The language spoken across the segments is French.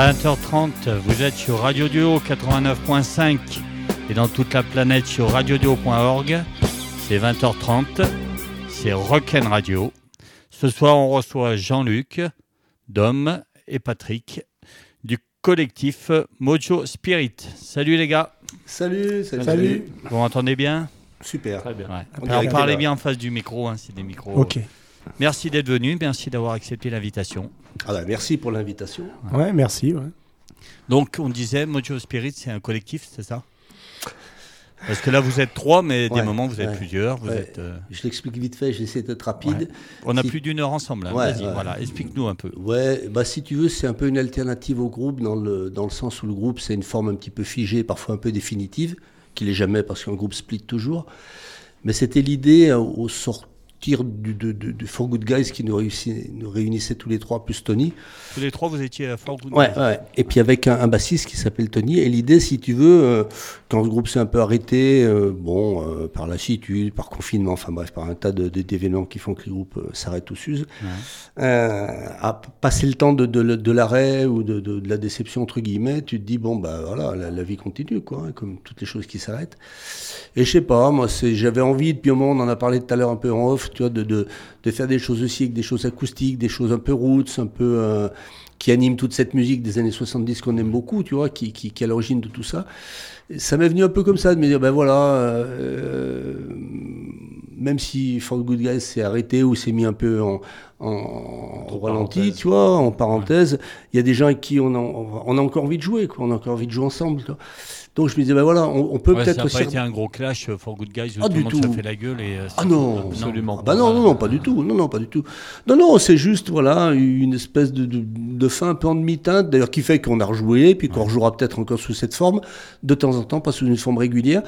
20h30, vous êtes sur Radio Duo 89.5 et dans toute la planète sur radioduo.org. C'est 20h30, c'est Rock'n Radio. Ce soir, on reçoit Jean-Luc, Dom et Patrick du collectif Mojo Spirit. Salut les gars. Salut, salut. Vous m'entendez bien? Super. Très bien. On Alors, dirait parlez que- bien en face du micro, hein, c'est des micros. Ok. Merci d'être venu, merci d'avoir accepté l'invitation. Ah bah, merci pour l'invitation. Ouais, merci. ouais. Donc, on disait, Mojo Spirit, c'est un collectif, c'est ça? Parce que là, vous êtes trois, mais des moments, vous êtes ouais, plusieurs. Vous ouais. êtes, euh, Je l'explique vite fait, j'essaie d'être rapide. Ouais. On a Si- plus d'une heure ensemble. hein. Ouais, Vas-y, voilà, explique-nous un peu. Ouais, bah si tu veux, c'est un peu une alternative au groupe dans le, dans le sens où le groupe c'est une forme un petit peu figée, parfois un peu définitive, qui l'est jamais parce qu'un groupe split toujours. Mais c'était l'idée euh, au sortir du, de, de For Good Guys qui nous, réussi- nous réunissait tous les trois, plus Tony. Tous les trois, vous étiez à Fort Good. Ouais, ouais. Et puis avec un, un bassiste qui s'appelle Tony. Et l'idée, si tu veux, euh, quand le groupe s'est un peu arrêté, euh, bon, euh, par lassitude, par confinement, enfin bref, par un tas d'événements qui font que le groupe euh, s'arrête ou s'use, à passer le temps de, de, de l'arrêt ou de, de, la déception, entre guillemets, tu te dis, bon, bah voilà, la, la vie continue, quoi, hein, comme toutes les choses qui s'arrêtent. Et je sais pas, moi, j'avais envie, depuis un moment, on en a parlé tout à l'heure un peu en off, tu vois, de, de, de faire des choses aussi avec des choses acoustiques, des choses un peu roots, un peu. euh, qui animent toute cette musique des années 70 qu'on aime beaucoup, tu vois, qui, qui, qui est à l'origine de tout ça. Et ça m'est venu un peu comme ça, de me dire, ben voilà, euh, même si For Good Guys s'est arrêté ou s'est mis un peu en, en, ralenti, parenthèse. tu vois, en parenthèse, il y a des gens avec qui on a, on a encore envie de jouer, quoi, on a encore envie de jouer ensemble. Donc je me disais, ben voilà, on, on peut Ouais, peut-être ça n'a pas été un gros clash For Good Guys où Ah, tout du le monde tout. fait la gueule. Et, euh, Ah non, absolument. Ah bah non, non, non, pas du tout. Non, non, pas du tout. Non, non, c'est juste, voilà, une espèce de, de, de fin un peu en demi-teinte, d'ailleurs, qui fait qu'on a rejoué, puis qu'on rejouera peut-être encore sous cette forme, de temps en temps, pas sous une forme régulière.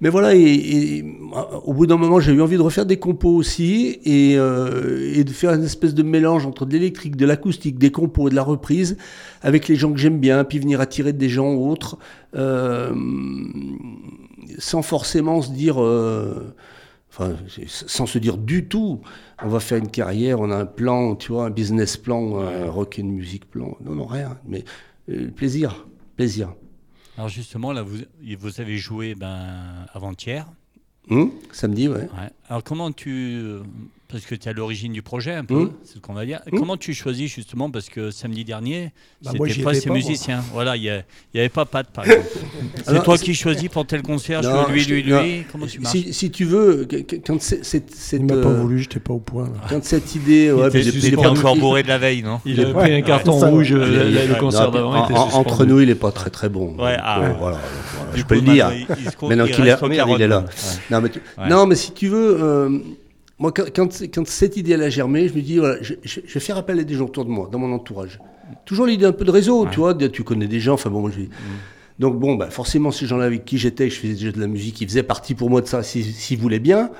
Mais voilà, et, et, euh, au bout d'un moment, j'ai eu envie de refaire des compos aussi, et, euh, et de faire une espèce de mélange entre de l'électrique, de l'acoustique, des compos et de la reprise, avec les gens que j'aime bien, puis venir attirer des gens autres, euh, sans forcément se dire... euh, Enfin, sans se dire du tout, on va faire une carrière, on a un plan, tu vois, un business plan, un rock and music plan. Non, non, rien. Mais euh, plaisir, plaisir. Alors justement, là, vous, vous avez joué ben, avant-hier. Hum, samedi, ouais. Ouais. Alors comment tu... Parce que tu es à l'origine du projet un peu, Mmh. c'est ce qu'on va dire. Mmh. Comment tu choisis justement Parce que samedi dernier, Bah, c'était pas ces pas, moi. musiciens. Voilà, il n'y avait pas Pat par exemple. c'est toi qui choisis pour tel concert, je veux lui, lui, non. lui. Comment tu marches Si, si tu veux, quand c'est- Il m'a pas euh, voulu, j'étais pas au point. là. quand cette idée, ouais, Il était pas pas- encore bourré de la veille, non Il a pris un carton rouge euh, le- concert d'avant. entre nous, il est pas très très bon. Ouais, ah. Du je peux le dire. maintenant, qu'il est, là. Non, mais, Ouais. non, mais si tu veux, euh, moi, quand, quand, quand cette idée elle a germé, je me dis, voilà, je, je- je vais faire appel à des gens autour de moi, dans mon entourage. Toujours l'idée un peu de réseau, tu vois, de- tu connais des gens, enfin bon, moi, j'ai- Donc bon, bah, forcément, ces gens-là avec qui j'étais, je faisais déjà de la musique, ils faisaient partie pour moi de ça, s'ils s'ils voulaient bien.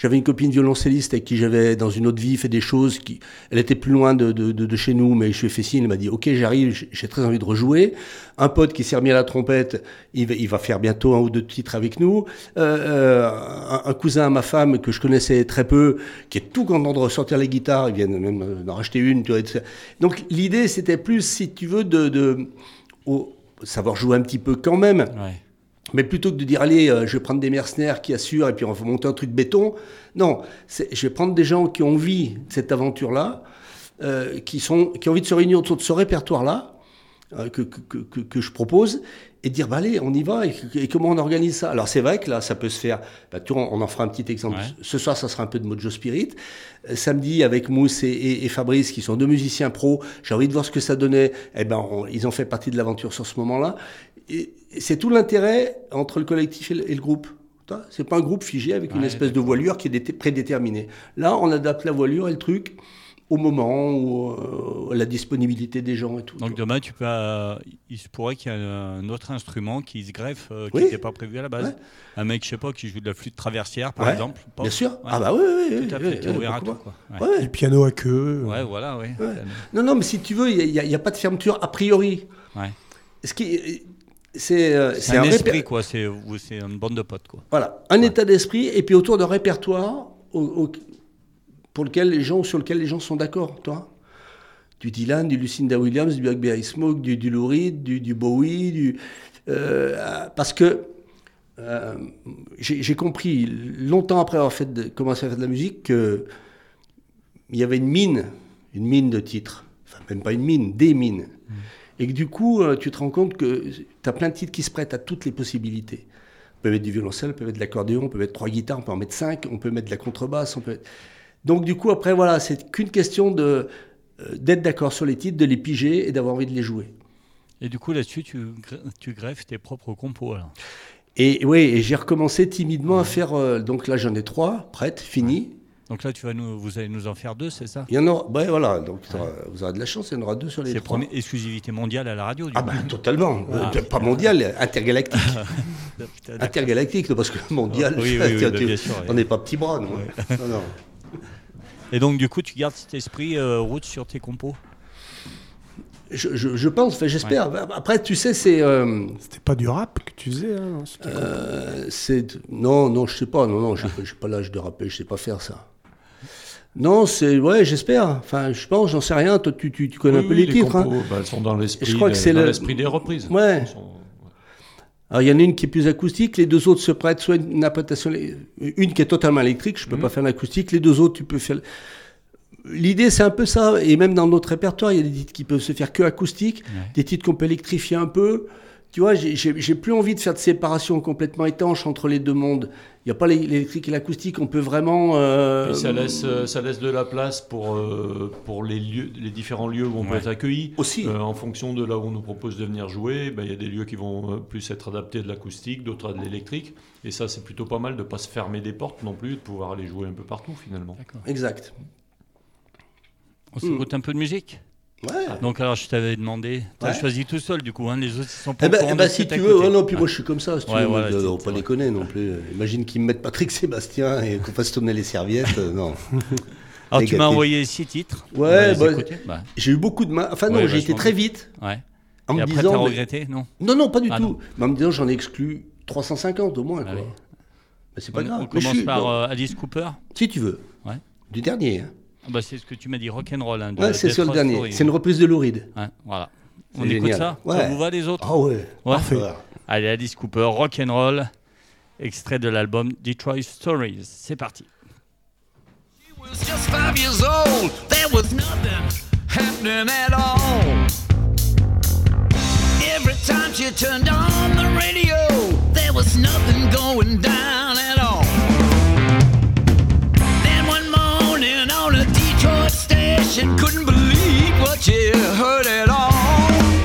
J'avais une copine violoncelliste avec qui j'avais, dans une autre vie, fait des choses qui... Elle était plus loin de, de, de, chez nous, mais je lui ai fait signe, elle m'a dit, ok, j'arrive, j'ai- très envie de rejouer. Un pote qui s'est remis à la trompette, il va, faire bientôt un ou deux titres avec nous. Euh, euh, un, cousin à ma femme que je connaissais très peu, qui est tout content de ressortir les guitares, il vient même d'en racheter une, tu vois. Donc l'idée, c'était plus, si tu veux, de... de savoir jouer un petit peu quand même. Mais plutôt que de dire, allez, euh, je vais prendre des mercenaires qui assurent et puis on va monter un truc béton, non, je vais prendre des gens qui ont envie de cette aventure-là, euh, qui, sont, qui ont envie de se réunir autour de ce répertoire-là, euh, que, que, que- je propose, et dire, bah, allez, on y va, et, et comment on organise ça? Alors c'est vrai que là, ça peut se faire, bah, tu vois, on en fera un petit exemple. Ouais. Ce soir, ça sera un peu de Mojo Spirit. Samedi, avec Mousse et, et- et Fabrice, qui sont deux musiciens pros, j'ai envie de voir ce que ça donnait. Eh ben, on- ils ont fait partie de l'aventure sur ce moment-là. C'est tout l'intérêt entre le collectif et le, et le groupe. C'est pas un groupe figé avec une espèce de voilure qui est dé- prédéterminée. Là, on adapte la voilure et le truc au moment, où, euh, la disponibilité des gens et tout. Donc demain, tu peux, euh, il se pourrait qu'il y ait un autre instrument qui se greffe, euh, qui Oui. n'était pas prévu à la base. Ouais. Un mec, je sais pas, qui joue de la flûte traversière, par Ouais. exemple. pas Bien sûr. Ouais. Ah bah oui, oui, oui. Tout à fait, tu es oui, ouvert à tout. Quoi. Du piano à queue. Ouais, voilà, oui. Non, non, mais si tu veux, il n'y a, il y a pas de fermeture a priori. Ouais. Ce qui, c'est, euh, C'est un, esprit, quoi. C'est une bande de potes, quoi. Voilà, un état d'esprit et puis autour d'un répertoire au- au- pour lequel les gens, sur lequel les gens sont d'accord, toi. du Dylan, du Lucinda Williams, du Blackberry Smoke, du, du Lou Reed, du, du Bowie, du, euh, parce que euh, j'ai compris longtemps après avoir fait de- commencé à faire de la musique que il y avait une mine, une mine de titres, enfin même pas une mine, des mines, et que du coup euh, tu te rends compte que tu as plein de titres qui se prêtent à toutes les possibilités. On peut mettre du violoncelle, on peut mettre de l'accordéon, on peut mettre trois guitares, on peut en mettre cinq, on peut mettre de la contrebasse, on peut. Donc du coup après voilà, c'est qu'une question de euh, d'être d'accord sur les titres, de les piger et d'avoir envie de les jouer. Et du coup, là-dessus, tu, gre- tu greffes tes propres compos. Alors? Et oui, et j'ai recommencé timidement à faire. euh, donc là, j'en ai trois prêtes, finies. Donc là, tu vas nous, vous allez nous en faire deux, c'est ça Il y en aura. Ouais, voilà. Donc vous aurez de la chance, il y en aura deux sur les C'est trois. première exclusivité mondiale à la radio. Du Ah coup. ben totalement. Ah. Euh, pas mondial, intergalactique. Putain, d'accord. intergalactique, parce que mondial, Oui, oui, oui, bah, bien sûr, on oui. n'est pas petit bras, non. non, non. Et donc, du coup, tu gardes cet esprit euh, route sur tes compos Je, je- je pense, j'espère. Après, tu sais, c'est. euh, C'était pas du rap que tu faisais hein, Euh, c'est non, non, je sais pas, non, non, j'ai pas l'âge de rapper, je sais pas faire ça. Non, c'est ouais, j'espère. Enfin, je pense, j'en sais rien. Toi, tu, tu, tu connais un peu Oui, les titres. hein. bah, elles sont dans l'esprit Je crois que des- c'est dans le- l'esprit des reprises. Ouais. Alors, il y en a une qui est plus acoustique, les deux autres se prêtent soit une interprétation, une qui est totalement électrique, je peux Mhm. pas faire l'acoustique, les deux autres, tu peux faire. L'idée, c'est un peu ça, et même dans notre répertoire, il y a des titres qui peuvent se faire que acoustique, Ouais. des titres qu'on peut électrifier un peu. Tu vois, j'ai- plus envie de faire de séparation complètement étanche entre les deux mondes. Il n'y a pas l'é- l'électrique et l'acoustique, on peut vraiment. euh, Et ça laisse, euh, ça laisse de la place pour, euh, pour les, lieux, les différents lieux où on peut être accueilli. Aussi. Euh, en fonction de là où on nous propose de venir jouer, ben, il y a des lieux qui vont plus être adaptés à de l'acoustique, d'autres à de l'électrique. Et ça, c'est plutôt pas mal de ne pas se fermer des portes non plus, de pouvoir aller jouer un peu partout finalement. D'accord. Exact. On s'écoute un peu de musique? Ouais. Donc, alors, je t'avais demandé. Tu as Ouais. choisi tout seul, du coup. Hein, les autres, sont pas Eh ben, eh ben, si t'as tu veux, ouais, non, puis moi je suis comme ça, si tu Ouais, veux, voilà, pas déconner non plus. Imagine qu'ils me mettent Patrick Sébastien et qu'on fasse tourner les serviettes, euh, non. Alors, tu m'as envoyé six titres. Ouais, bah, Bah, j'ai eu beaucoup de mal. Enfin non, j'ai été vachement très vite. ouais. en Et me après, t'as disant. regretté Non? Non, non, pas du Ah, tout. non. Mais en me disant, j'en ai exclu 350 au moins. Ah quoi. Mais c'est pas grave. on commence par euh, Alice Cooper? Si tu veux. Ouais. Du dernier. Hein. Ah bah, c'est ce que tu m'as dit, rock'n'roll. Hein, de Ouais, c'est sur le dernier. C'est une reprise de Louride. Ouais, voilà. On écoute génial. ça Ça Ouais. vous va les autres Ah ouais. Ouais. Parfait. Allez, Alice Cooper, rock'n'roll, extrait de l'album Detroit Stories. C'est parti. was just five years old. There was nothing happening at all. Every time she turned on the radio, there was nothing going down at all. Couldn't believe what she heard at all.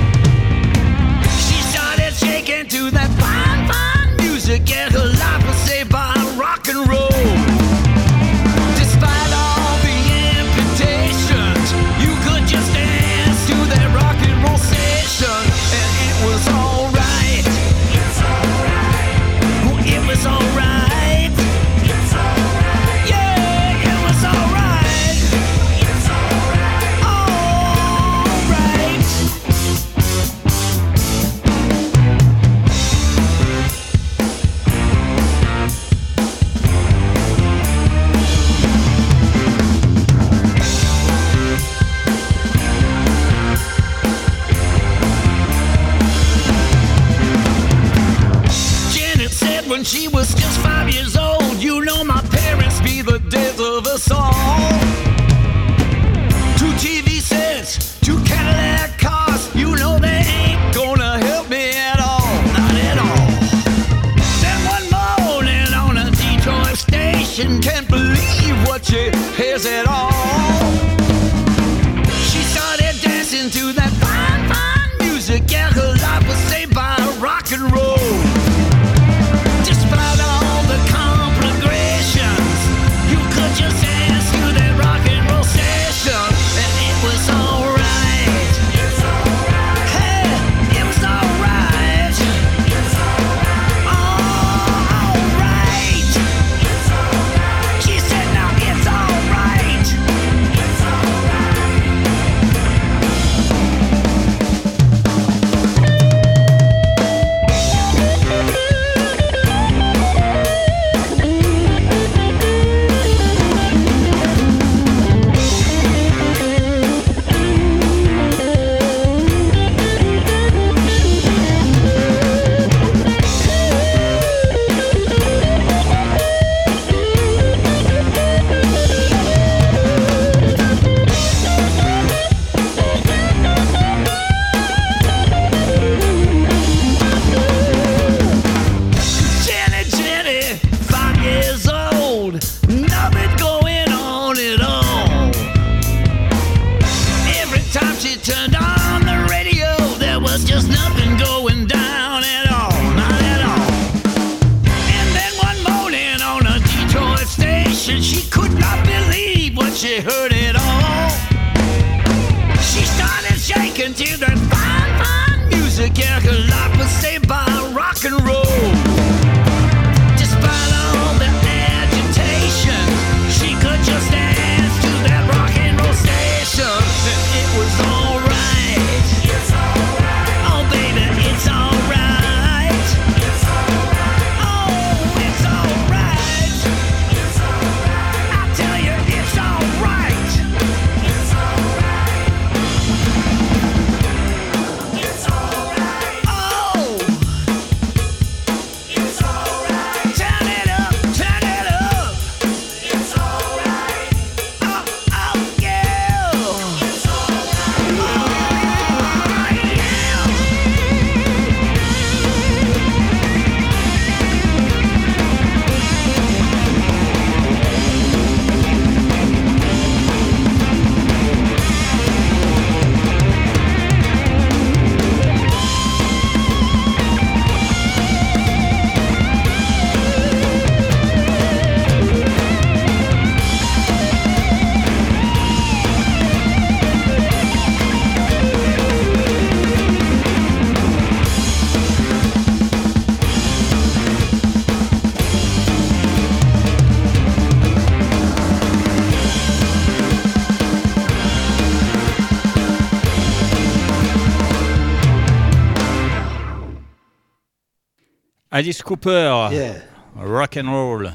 Alice Cooper, Yeah. rock and roll.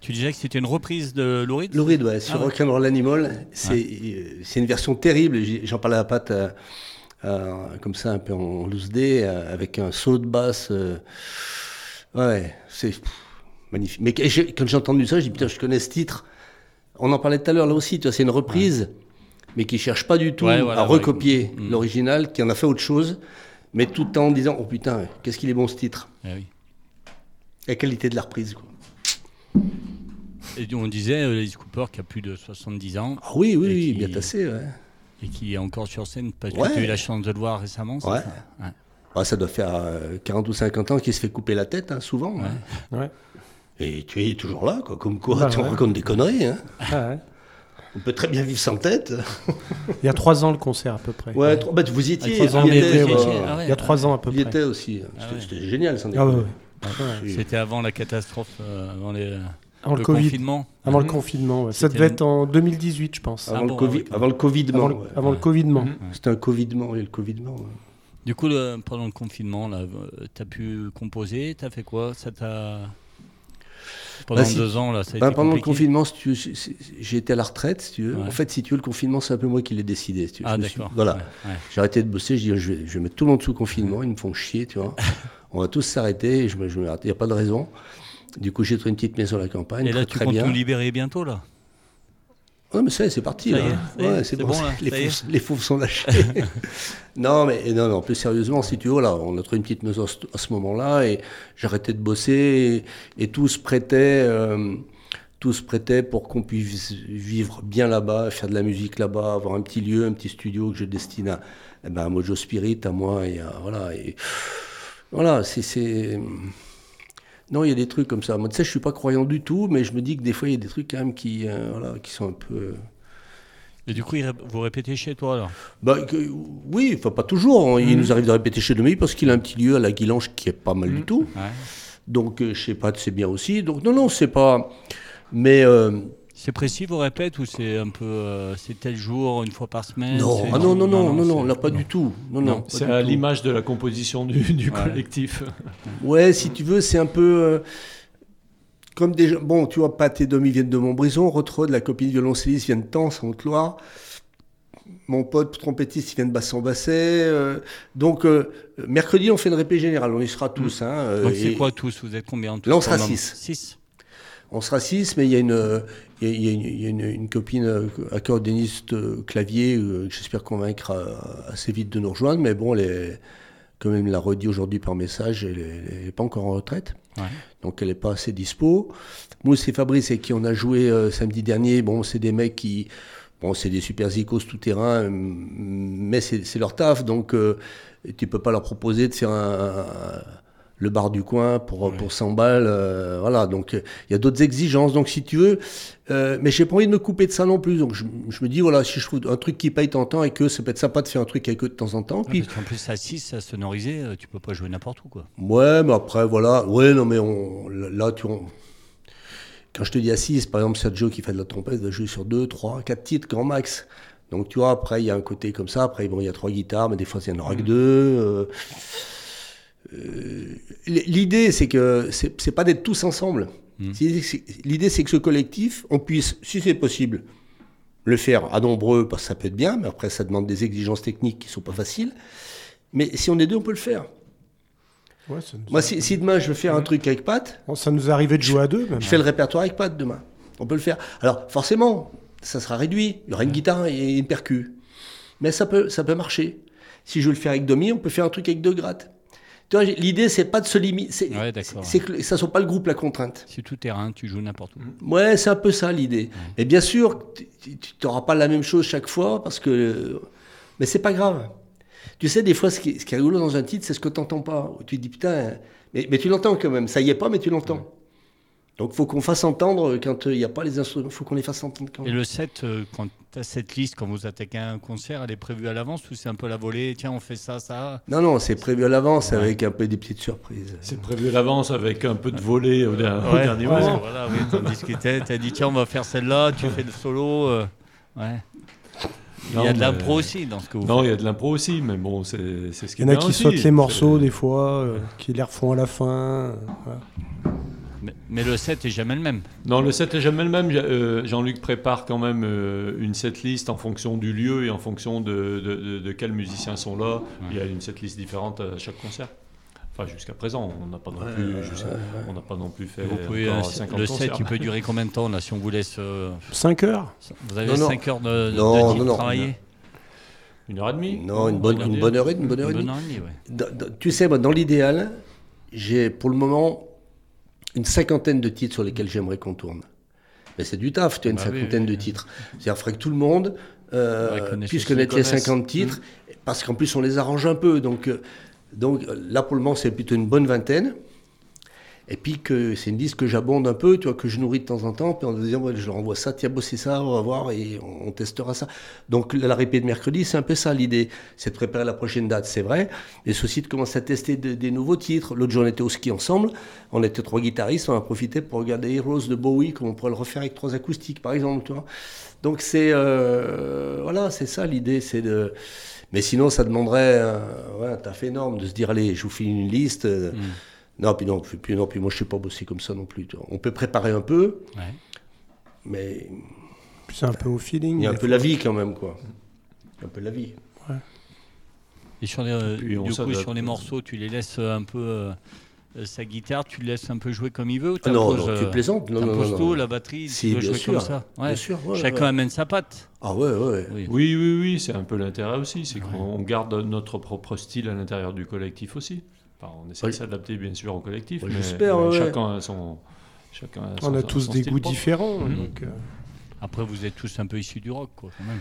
Tu disais que c'était une reprise de Lou Reed Lou Reed, ouais, sur Ah ouais. Rock'n'Roll Animal. C'est euh, c'est une version terrible. J'en parlais à Pat, euh, euh, comme ça, un peu en loose day, euh, avec un saut de basse. euh, ouais, c'est magnifique. Mais quand j'ai entendu ça, j'ai dit, putain, je connais ce titre. On en parlait tout à l'heure, là aussi, tu c'est une reprise, mais qui cherche pas du tout Ouais, voilà, à ouais. recopier Mm. l'original, qui en a fait autre chose, mais tout en disant, oh putain, qu'est-ce qu'il est bon ce titre. Eh oui. La qualité de la reprise, quoi. Et on disait euh, Alice Cooper qui a plus de 70 ans Ah oui, oui, oui, qui- bien tassé, ouais. et qui est encore sur scène parce que tu as eu la chance de le voir récemment. Ouais. ça Ouais. Ah, ça doit faire euh, 40 ou 50 ans qu'il se fait couper la tête, hein, souvent. Ouais. hein. Ouais. Et tu es toujours là, quoi. Comme quoi, Bah tu ouais. racontes des conneries. Hein. Ah ouais. On peut très bien vivre sans tête. Il y a trois ans le concert à peu près. Ouais, trois- bah, vous y étiez. vous y étiez, ouais. Ah Il y a trois ans à peu Vous y près. étiez aussi. Ah C'était ouais. génial, sans Ah ouais. C'était avant la catastrophe, euh, avant les, Avant le le Covid. confinement. Avant le Mhm. confinement. ouais. Ça devait être en 2018, je pense. Avant, Ah le COVID, avant le Covidement. Avant le, ouais. avant le Covidement. Mhm. C'était un Covidement, et le Covidement. ouais. Du coup, le- pendant le confinement, là, tu as pu composer, tu as fait quoi? Ça t'a. Pendant Bah, si- deux ans, là, ça a Ben, été pendant le confinement, si été à la retraite, si tu veux. Ouais. En fait, si tu veux, le confinement, c'est un peu moi qui l'ai décidé. si tu veux. Ah, me suis- d'accord. Voilà. Ouais, ouais. J'ai arrêté de bosser, je dis, je vais, je vais mettre tout le monde sous confinement, ils me font chier, tu vois. On va tous s'arrêter, je me, je me- il n'y a pas de raison. Du coup, j'ai trouvé une petite maison à la campagne, Et là, très, tu comptes bien. nous libérer bientôt, là? Ouais, mais ça y est, c'est parti. Là. est, Ouais, c'est bon, bon, là, les, fauves sont lâchés. non, mais non, non, plus sérieusement, si tu veux, là, on a trouvé une petite maison à ce, à ce moment-là et j'arrêtais de bosser et, et tout se prêtait. euh, tout se prêtait pour qu'on puisse vivre bien là-bas, faire de la musique là-bas, avoir un petit lieu, un petit studio que je destine à, eh ben, à Mojo Spirit, à moi et à, voilà. Et, voilà, c'est-. Non, il y a des trucs comme ça. Moi, tu sais, je suis pas croyant du tout, mais je me dis que des fois, il y a des trucs quand même qui, euh, voilà, qui sont un peu. euh, Et du coup, vous répétez chez toi, alors? Bah, que- oui, enfin pas toujours. hein. Il Mhm. nous arrive de répéter chez Demi parce qu'il a un petit lieu à la Guilange qui est pas mal du tout. Ouais. Donc, euh, chez Pat, c'est bien aussi. Donc, non, non, c'est pas. Mais euh, C'est précis, vous répètes, ou c'est un peu. euh, c'est tel jour, une fois par semaine non, ah non, non, non, non, non, là pas du tout. Non, non. C'est à l'image de la composition du, du Ouais. collectif. Ouais, si tu veux, c'est un peu. euh, comme des gens. Bon, tu vois, Pat et Domi viennent de Montbrison, Rotrode, la copine violoncelliste, vient de Tens, en Haute-Loire. Mon pote trompettiste, il vient de Bassan-Basset. euh, donc, euh, mercredi, on fait une répé générale. On y sera tous. Hein, euh, Mm. Donc, c'est quoi tous? Vous êtes combien en tout Là, on sera Pendant- six. Six On sera six, mais il y a une, il y a- y a une, une- copine euh, accordéoniste euh, clavier euh, que j'espère convaincre assez vite de nous rejoindre. Mais bon, elle est, comme elle me l'a redit aujourd'hui par message, elle n'est pas encore en retraite. Ouais. Donc elle n'est pas assez dispo. Mousse et Fabrice, avec qui on a joué euh, samedi dernier, bon, c'est des mecs qui. Bon, c'est des super zikos tout terrain, mais c'est c'est leur taf, donc euh, tu peux pas leur proposer de faire un, le bar du coin pour, pour 100 balles. euh, voilà, donc euh, il y a d'autres exigences. Donc si tu veux, euh, mais j'ai pas envie de me couper de ça non plus. Donc je, je me dis, voilà, si je trouve un truc qui paye tant temps et que ça peut être sympa de faire un truc avec eux de temps en temps. Ouais, parce qu'en plus, à 6, à sonoriser, euh, tu peux pas jouer n'importe où. Quoi. ouais, mais après, voilà. Ouais, non, mais on, là, tu on- Quand je te dis assise, par exemple, Sergio qui fait de la trompette va jouer sur 2, 3, 4 titres grand max. Donc tu vois, après, il y a un côté comme ça. Après, bon, il y a trois guitares, mais des fois, il y en aura que deux. euh, L'idée, c'est que c'est pas d'être tous ensemble. Mm. C'est- L'idée, c'est que ce collectif, on puisse, si c'est possible, le faire à nombreux, parce que ça peut être bien, mais après, ça demande des exigences techniques qui sont pas faciles. Mais si on est deux, on peut le faire. Ouais, ça, nous Moi, si, si demain je veux faire un truc avec Pat, Bon, ça nous est arrivé de jouer à deux, même. je fais le répertoire avec Pat demain. On peut le faire. Alors, forcément, ça sera réduit. Il y aura une guitare et une percu. Mais ça peut, ça peut marcher. Si je veux le faire avec Domi, on peut faire un truc avec deux grattes. L'idée, c'est pas de se limiter. C'est Ouais, d'accord. c'est que ça soit pas le groupe la contrainte. C'est tout terrain, tu joues n'importe où. Ouais, c'est un peu ça l'idée. Mais bien sûr, tu n'auras pas la même chose chaque fois parce que. Mais c'est pas grave. Tu sais, des fois, ce qui, est- ce qui est rigolo dans un titre, c'est ce que tu n'entends pas. Tu te dis putain, mais, mais tu l'entends quand même. Ça y est pas, mais tu l'entends. Donc, faut qu'on fasse entendre quand il n'y a pas les instruments. faut qu'on les fasse entendre quand Et le set, euh, quand tu as cette liste, quand vous attaquez un concert, elle est prévue à l'avance ou c'est un peu la volée Tiens, on fait ça, ça. Non, non, c'est prévu à l'avance Ouais. avec un peu des petites surprises. C'est prévu à l'avance avec un peu de volée au, der- au Ouais, dernier parce moment. que voilà, oui, t'en discutais, t'as dit tiens, on va faire celle-là, tu fais le solo. euh, ouais. Il y a de l'impro aussi dans ce que vous Non, il faites. y a de l'impro aussi, mais bon, c'est c'est ce qui Il y est en a qui aussi. sautent les C'est- morceaux des fois, euh, qui les refont à la fin. euh, voilà. Mais, mais le set est jamais le même. Non, le set est jamais le même. Euh, Jean-Luc prépare quand même euh, une setlist en fonction du lieu et en fonction de, de, de- de quels musiciens sont là. Il y a une setlist différente à chaque concert. Enfin, jusqu'à présent, on n'a pas non plus, jusqu'à- on n'a pas non plus fait Vous pouvez, encore euh, 50 le set, il peut durer combien de temps là si on vous laisse euh, 5 heures Vous avez Non, non. 5 heures de, de, Non, de non, titre non. travaillé Une heure et demie Non, une bonne, une bonne heure et une bonne heure et Une demie. bonne heure et demie, ouais. Dans- dans- tu sais, moi, dans l'idéal, j'ai pour le moment une cinquantaine de titres sur lesquels j'aimerais qu'on tourne. Mais c'est du taf, tu as une Bah cinquantaine oui, de titres. C'est-à-dire, faudrait que tout le monde euh, puisse connaître les connaisse. 50 titres, parce qu'en plus, on les arrange un peu. Donc, euh, donc là, pour le moment, c'est plutôt une bonne vingtaine. Et puis que c'est une liste que j'abonde un peu, tu vois, que je nourris de temps en temps, puis en disant, ouais, je leur envoie ça, tiens, bosser ça, on va voir, et on, testera ça. Donc la répé de mercredi, c'est un peu ça l'idée, c'est de préparer la prochaine date, c'est vrai, c'est aussi de commencer à tester de- des nouveaux titres. L'autre jour, on était au ski ensemble, on était trois guitaristes, on a profité pour regarder Heroes de Bowie, comme on pourrait le refaire avec trois acoustiques, par exemple, tu vois. Donc c'est, euh, voilà, c'est ça l'idée, c'est de... Mais sinon, ça demanderait un, ouais, un taf énorme de se dire, allez, je vous file une liste. euh, Mm. Non, puis non, puis, non, puis moi je sais pas bosser comme ça non plus. On peut préparer un peu, Ouais. mais c'est un peu au feeling. il y a un peu fois. la vie quand même, quoi. Un peu la vie. Et sur les, Puis du coup, sur les morceaux, tu les laisses un peu euh, euh, sa guitare, tu le laisses un peu jouer comme il veut ou Ah non, non, tu euh, plaisantes Non, non, tout, non. la batterie, Si, tu veux bien jouer sûr. comme ça. Ouais. Bien sûr, ouais, Chacun ouais. amène sa patte. Ah ouais, ouais. Oui. Oui, oui, oui, c'est un peu l'intérêt aussi. C'est qu'on garde notre propre style à l'intérieur du collectif aussi. Enfin, on essaie Oui. de s'adapter bien sûr au collectif, mais, j'espère, mais ouais, chacun a son. Chacun a son- On a tous son des goûts propre. différents. Mhm. donc, euh, Après, vous êtes tous un peu issus du rock, quoi, quand même.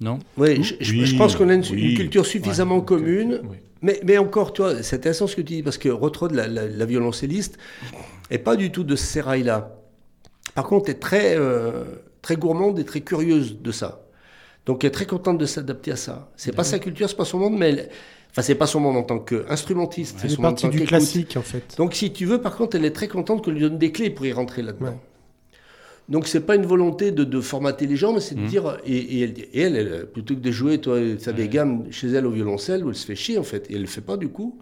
Non je, Oui, je pense qu'on a une, oui. une culture suffisamment Ouais, commune. Oui. Mais, mais encore, toi, c'est intéressant ce que tu dis, parce que Rotrod, la, la, la violoncelliste, est pas du tout de ce sérail-là. Par contre, elle est très, euh, très gourmande et très curieuse de ça. Donc, elle est très contente de s'adapter à ça. C'est pas sa culture, c'est pas son monde, mais elle- enfin, c'est pas son monde en tant qu'instrumentiste. C'est son tant du classique, en fait. Donc, si tu veux, par contre, elle est très contente qu'on lui donne des clés pour y rentrer là-dedans. Ouais. Donc, c'est pas une volonté de, de formater les gens, mais c'est de Mhm. dire. Et, et elle, et elle, elle, plutôt que de jouer, toi, sa Ouais. gamme chez elle au violoncelle, où elle se fait chier, en fait, et elle le fait pas du coup.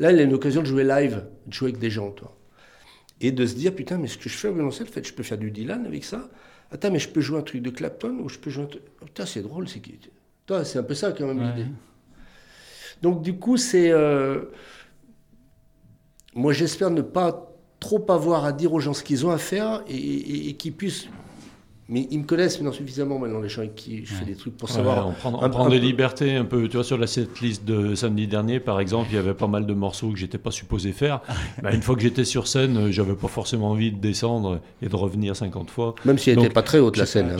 Là, elle a une occasion de jouer live, de jouer avec des gens, toi. Et de se dire, putain, mais ce que je fais au violoncelle, en fait, je peux faire du Dylan avec ça. Attends, mais je peux jouer un truc de Clapton, ou je peux jouer un truc. Putain, c'est drôle, c'est. Toi, c'est un peu ça, quand même, Ouais. l'idée. Donc, du coup, c'est. euh, Moi, j'espère ne pas trop avoir à dire aux gens ce qu'ils ont à faire et, qu'ils puissent. Mais ils me connaissent maintenant suffisamment maintenant, les gens avec qui je fais Ouais. des trucs pour Ouais, savoir. on prend, on un- prend un des peu- libertés un peu. Tu vois, sur la setlist de samedi dernier, par exemple, il y avait pas mal de morceaux que j'étais pas supposé faire. Bah, une fois que j'étais sur scène, euh, j'avais pas forcément envie de descendre et de revenir 50 fois. Même si elle Donc, n'était pas très haute, la scène. hein.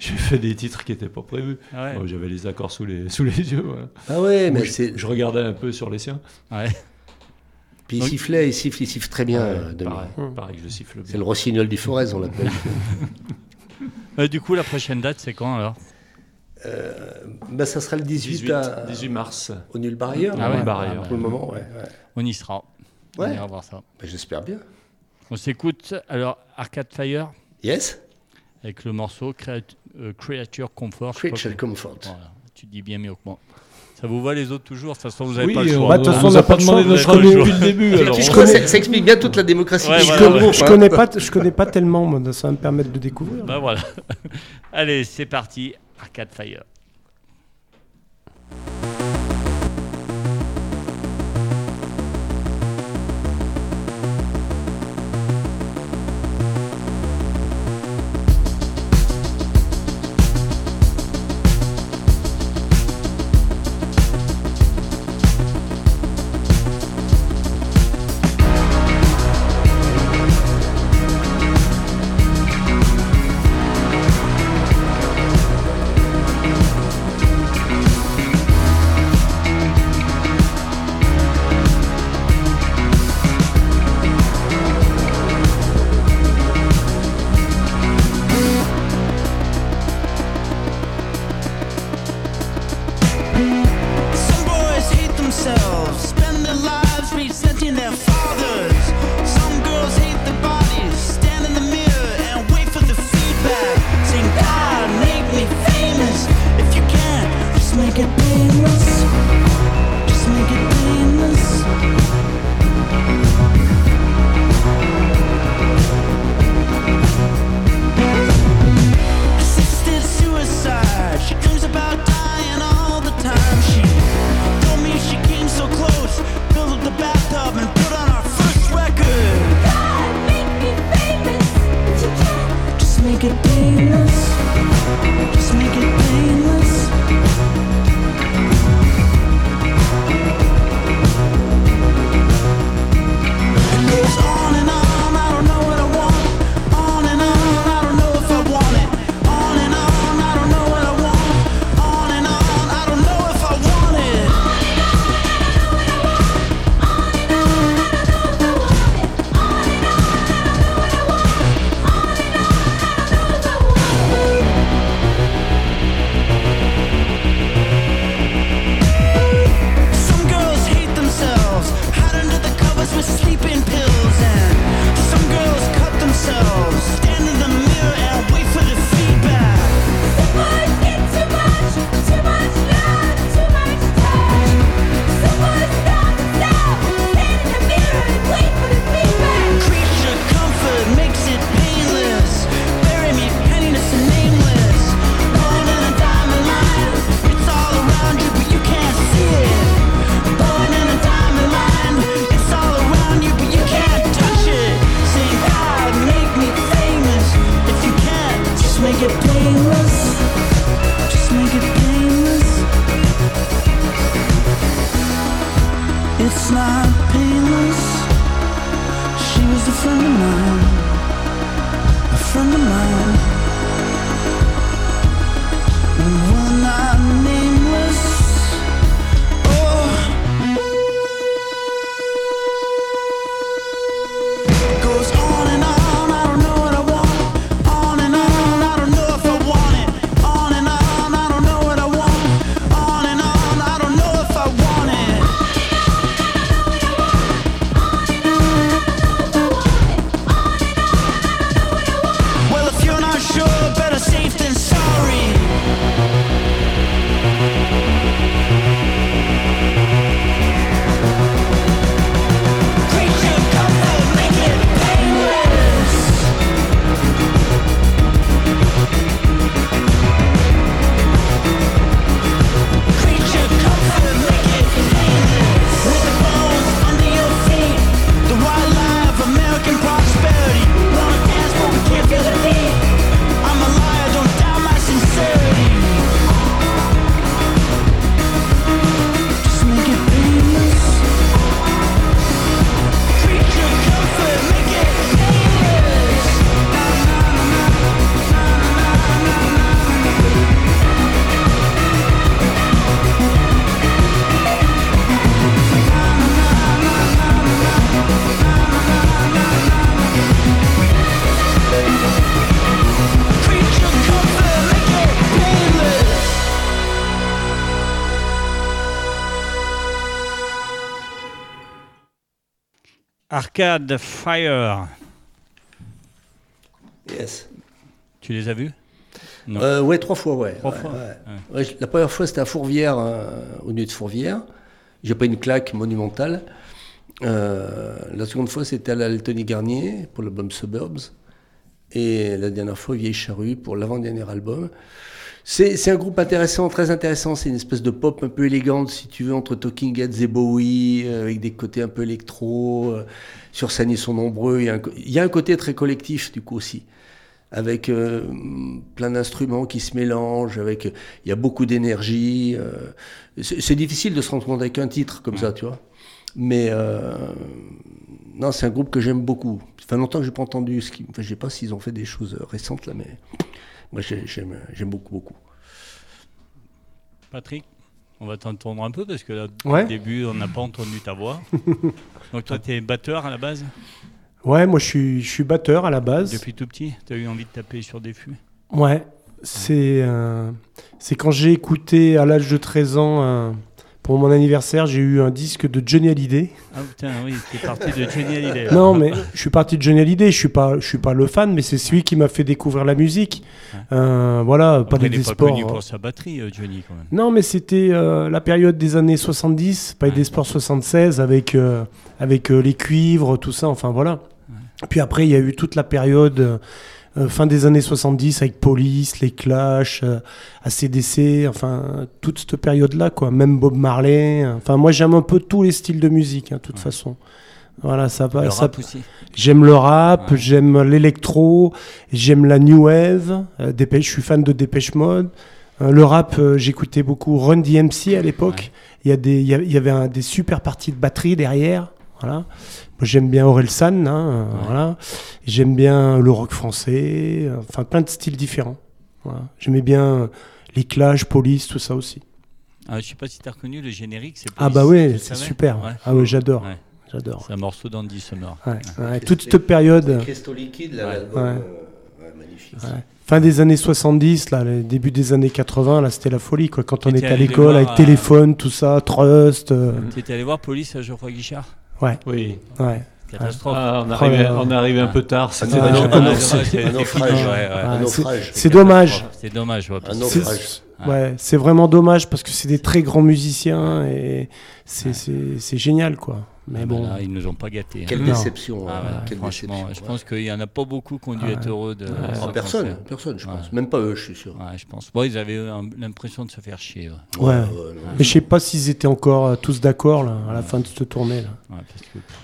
J'ai fait, des titres qui n'étaient pas prévus. Ouais. Bon, j'avais les accords sous les, sous les yeux. voilà. Ah ouais, Ou mais je, c'est. je regardais un peu sur les siens. Ouais. Puis il Donc- sifflait, il siffle, il siffle très bien, Ouais, euh, pareil, pareil que je siffle C'est bien. le rossignol du Forez, on l'appelle. Euh, du coup, la prochaine date, c'est quand alors ben, ça sera le 18, 18, à- 18 mars. au Nul Barrière. Ah ouais, barrière. Pour le moment, ouais. ouais. On y sera. On Ouais. ira voir ça. Ben, J'espère bien. On s'écoute alors Arcade Fire Yes avec le morceau Creat- euh, Creature Comfort. Creature Comfort. Voilà, tu dis bien mieux que moi. Ça vous va les autres toujours? De toute façon, vous n'avez Oui, pas le on choix. bah, de toute on façon, on n'a pas demandé avis choix. depuis le début. alors. Je connais- ça, explique bien toute la démocratie Ouais, voilà, ouais. Je hein. connais pas, je connais pas tellement, moi, ça va me permettre de découvrir. Bah voilà. Allez, c'est parti. Arcade Fire. Arcade Fire. Yes. Tu les as vus? Euh, ouais, trois fois, ouais. Trois Ouais, fois ouais. Ouais, je- la première fois, c'était à Fourvière, euh, au lieu de Fourvière. J'ai pas une claque monumentale. Euh, la seconde fois, c'était à la Garnier pour l'album Suburbs. Et la dernière fois, Vieille Charrue pour l'avant-dernier album. C'est un groupe intéressant, très intéressant. C'est une espèce de pop un peu élégante, si tu veux, entre Talking Heads et Bowie, euh, avec des côtés un peu électro. euh, sur scène, ils sont nombreux. Il y, a un, il y a un côté très collectif, du coup, aussi. Avec euh, plein d'instruments qui se mélangent, avec, il y a beaucoup d'énergie. c'est difficile de se rendre compte avec un titre comme ça, tu vois. Mais non, c'est un groupe que j'aime beaucoup. Ça fait longtemps que j'ai pas entendu ce qui. Enfin, je sais pas s'ils ont fait des choses récentes là, mais moi j'ai- j'aime beaucoup beaucoup. Patrick, on va t'entendre un peu parce que là, Ouais. au début, on n'a pas entendu ta voix. Donc toi, tu es batteur à la base? Ouais, moi je suis, je suis batteur à la base. Depuis tout petit Tu as eu envie de taper sur des fûts? Ouais, c'est euh, c'est quand j'ai écouté à l'âge de 13 ans, euh, pour mon anniversaire, j'ai eu un disque de Johnny Hallyday. Ah putain, oui, tu es parti de Johnny Hallyday. là. Non, mais je suis parti de Johnny Hallyday, je suis pas, je suis pas le fan, mais c'est celui qui m'a fait découvrir la musique. Euh, voilà, Après, pas il des n'est pas connu pour sa batterie, euh, Johnny, quand même. Non, mais c'était euh, la période des années 70, pas Ouais. des sports 76, avec, euh, avec les cuivres, tout ça, enfin voilà. Puis après, il y a eu toute la période fin des années 70 avec Police, les Clash, euh, ACDC, enfin toute cette période-là, quoi. Même Bob Marley. euh, Enfin, moi, j'aime un peu tous les styles de musique, hein, de toute Ouais. façon. Voilà, ça va. Ça-. J'aime le rap, Ouais. j'aime l'électro, j'aime la new wave. euh, Dépêche, je suis fan de Dépêche Mode. Euh, le rap, euh, j'écoutais beaucoup Run DMC à l'époque. Il y a des, il y, a- il y avait un- des super parties de batterie derrière. Voilà. J'aime bien Orelsan. Hein, euh, voilà. J'aime bien le rock français. Enfin, plein de styles différents. Voilà. J'aimais bien les Clash, Police, tout ça aussi. Ah, je sais pas si tu as reconnu le générique. c'est Ah bah oui, c'est super. Ouais. Ah oui, j'adore. Ouais. J'adore. C'est un morceau d'Andy Summer. Ouais, ouais, Toute cette période. Cristaux liquides, là, Ouais. l'album, Ouais. euh, ouais, magnifique. Ouais. Fin des années 70, là, le début des années 80, là, c'était la folie, quoi. Quand on était à l'école, avec à- téléphone, tout ça, Trust. euh, Tu étais allé voir Police à Geoffroy Guichard? Oui. ouais. Catastrophe. Ah, on Oh arrivait, on arrivait un Ouais. peu tard. Ouais. c'est- un c'est naufrage, ouais, ouais. Ouais. C'est dommage. C'est dommage. ouais, Un C'est- naufrage. Ouais, c'est vraiment dommage parce que c'est des très grands musiciens et c'est génial, quoi. Mais Ah bah bon. là, ils nous ont pas gâtés. hein. Quelle Non. déception. Ah hein, ouais, quelle franchement, déception, je ouais. pense qu'il y en a pas beaucoup qui ont dû être heureux de. Ah, personne, concert. personne, je Ouais. pense. Même pas eux, je suis sûr. Ouais, je pense. Bon, ils avaient eu un- l'impression de se faire chier. Ouais. Ouais. non. Mais je sais pas s'ils étaient encore euh, tous d'accord à la fin de cette tournée. Là. Ouais,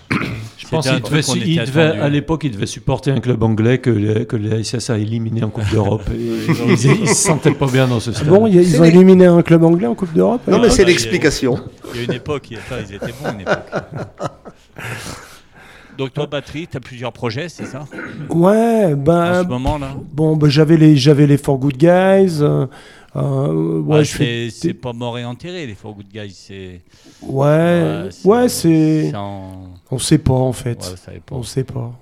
parce que- Je pense qu'il devait, il devait- à l'époque, il devait supporter un club anglais que, les- que la SS a éliminé en Coupe d'Europe. Ils, ils se sentaient pas bien dans ce Ah stade. bon, ils ont éliminé un club anglais en Coupe d'Europe Non, mais c'est bah, l'explication. Il y a une époque, ils étaient bons à une époque. Donc toi, batterie, tu as plusieurs projets, c'est ça? Ouais, En ben ce moment là? Bon, bah, j'avais les, j'avais les For Good Guys. euh, euh, ouais, Ah, fais c'est, pas mort et enterré, les For Good Guys. C'est, ouais, ouais, c'est, en- on sait pas en fait, Ouais, dépend. on sait pas.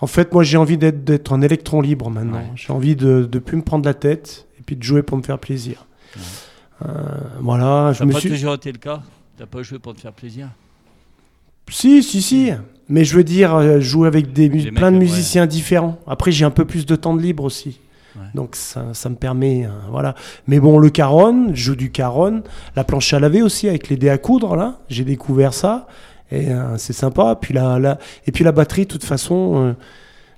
En fait, moi, j'ai envie d'être, un électron libre maintenant. Ouais. J'ai envie de, de plus me prendre la tête et puis de jouer pour me faire plaisir. Euh, voilà, je me pas suis. toujours été le cas? T'as pas joué pour te faire plaisir? Si, si, si. Mais je veux dire, euh, jouer avec des plein de mecs, musiciens différents. Après, j'ai un peu plus de temps de libre aussi. Ouais. Donc ça, ça me permet, euh, voilà. Mais bon, le caron, je joue du caron, la planche à laver aussi avec les dés à coudre là. J'ai découvert ça et euh, c'est sympa. Puis la, la- et puis la batterie, de toute façon,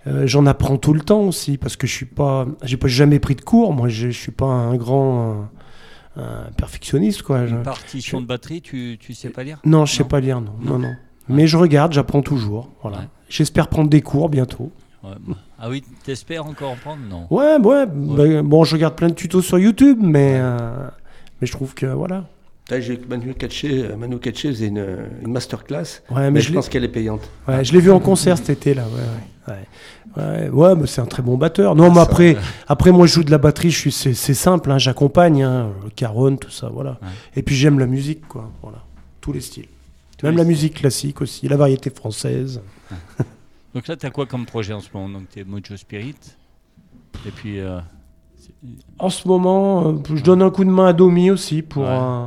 euh, j'en apprends tout le temps aussi parce que je suis pas, j'ai pas jamais pris de cours. Moi, je, je suis pas un grand euh, un perfectionniste quoi. Une partition de batterie, tu, tu sais pas lire? Non, je sais Non. pas lire, non, non, non. Mais je regarde, j'apprends toujours. Voilà. Ouais. J'espère prendre des cours bientôt. Ouais, bah. Ah oui, t'espères encore en prendre Non? Ouais, ouais. bah, bon, je regarde plein de tutos sur YouTube, mais, euh, mais je trouve que voilà. Là, J'ai Manu Katché, euh, Manu Katché faisait une, une masterclass, Ouais, mais, mais je, pense qu'elle est payante. ouais, je l'ai vu en concert cet été là. Ouais, ouais. ouais. Ouais, mais c'est un très bon batteur. Non, mais après, après moi je joue de la batterie. Je suis, c'est, c'est simple. hein, j'accompagne, hein, le caron, tout ça, voilà. Ouais. Et puis j'aime la musique, quoi. Voilà, tous les styles. Même les la styles. musique classique aussi, la variété française. Donc là, t'as quoi comme projet en ce moment Donc t'es Mojo Spirit. Et puis. euh, En ce moment, euh, je donne un coup de main à Domi aussi pour, Ouais. euh,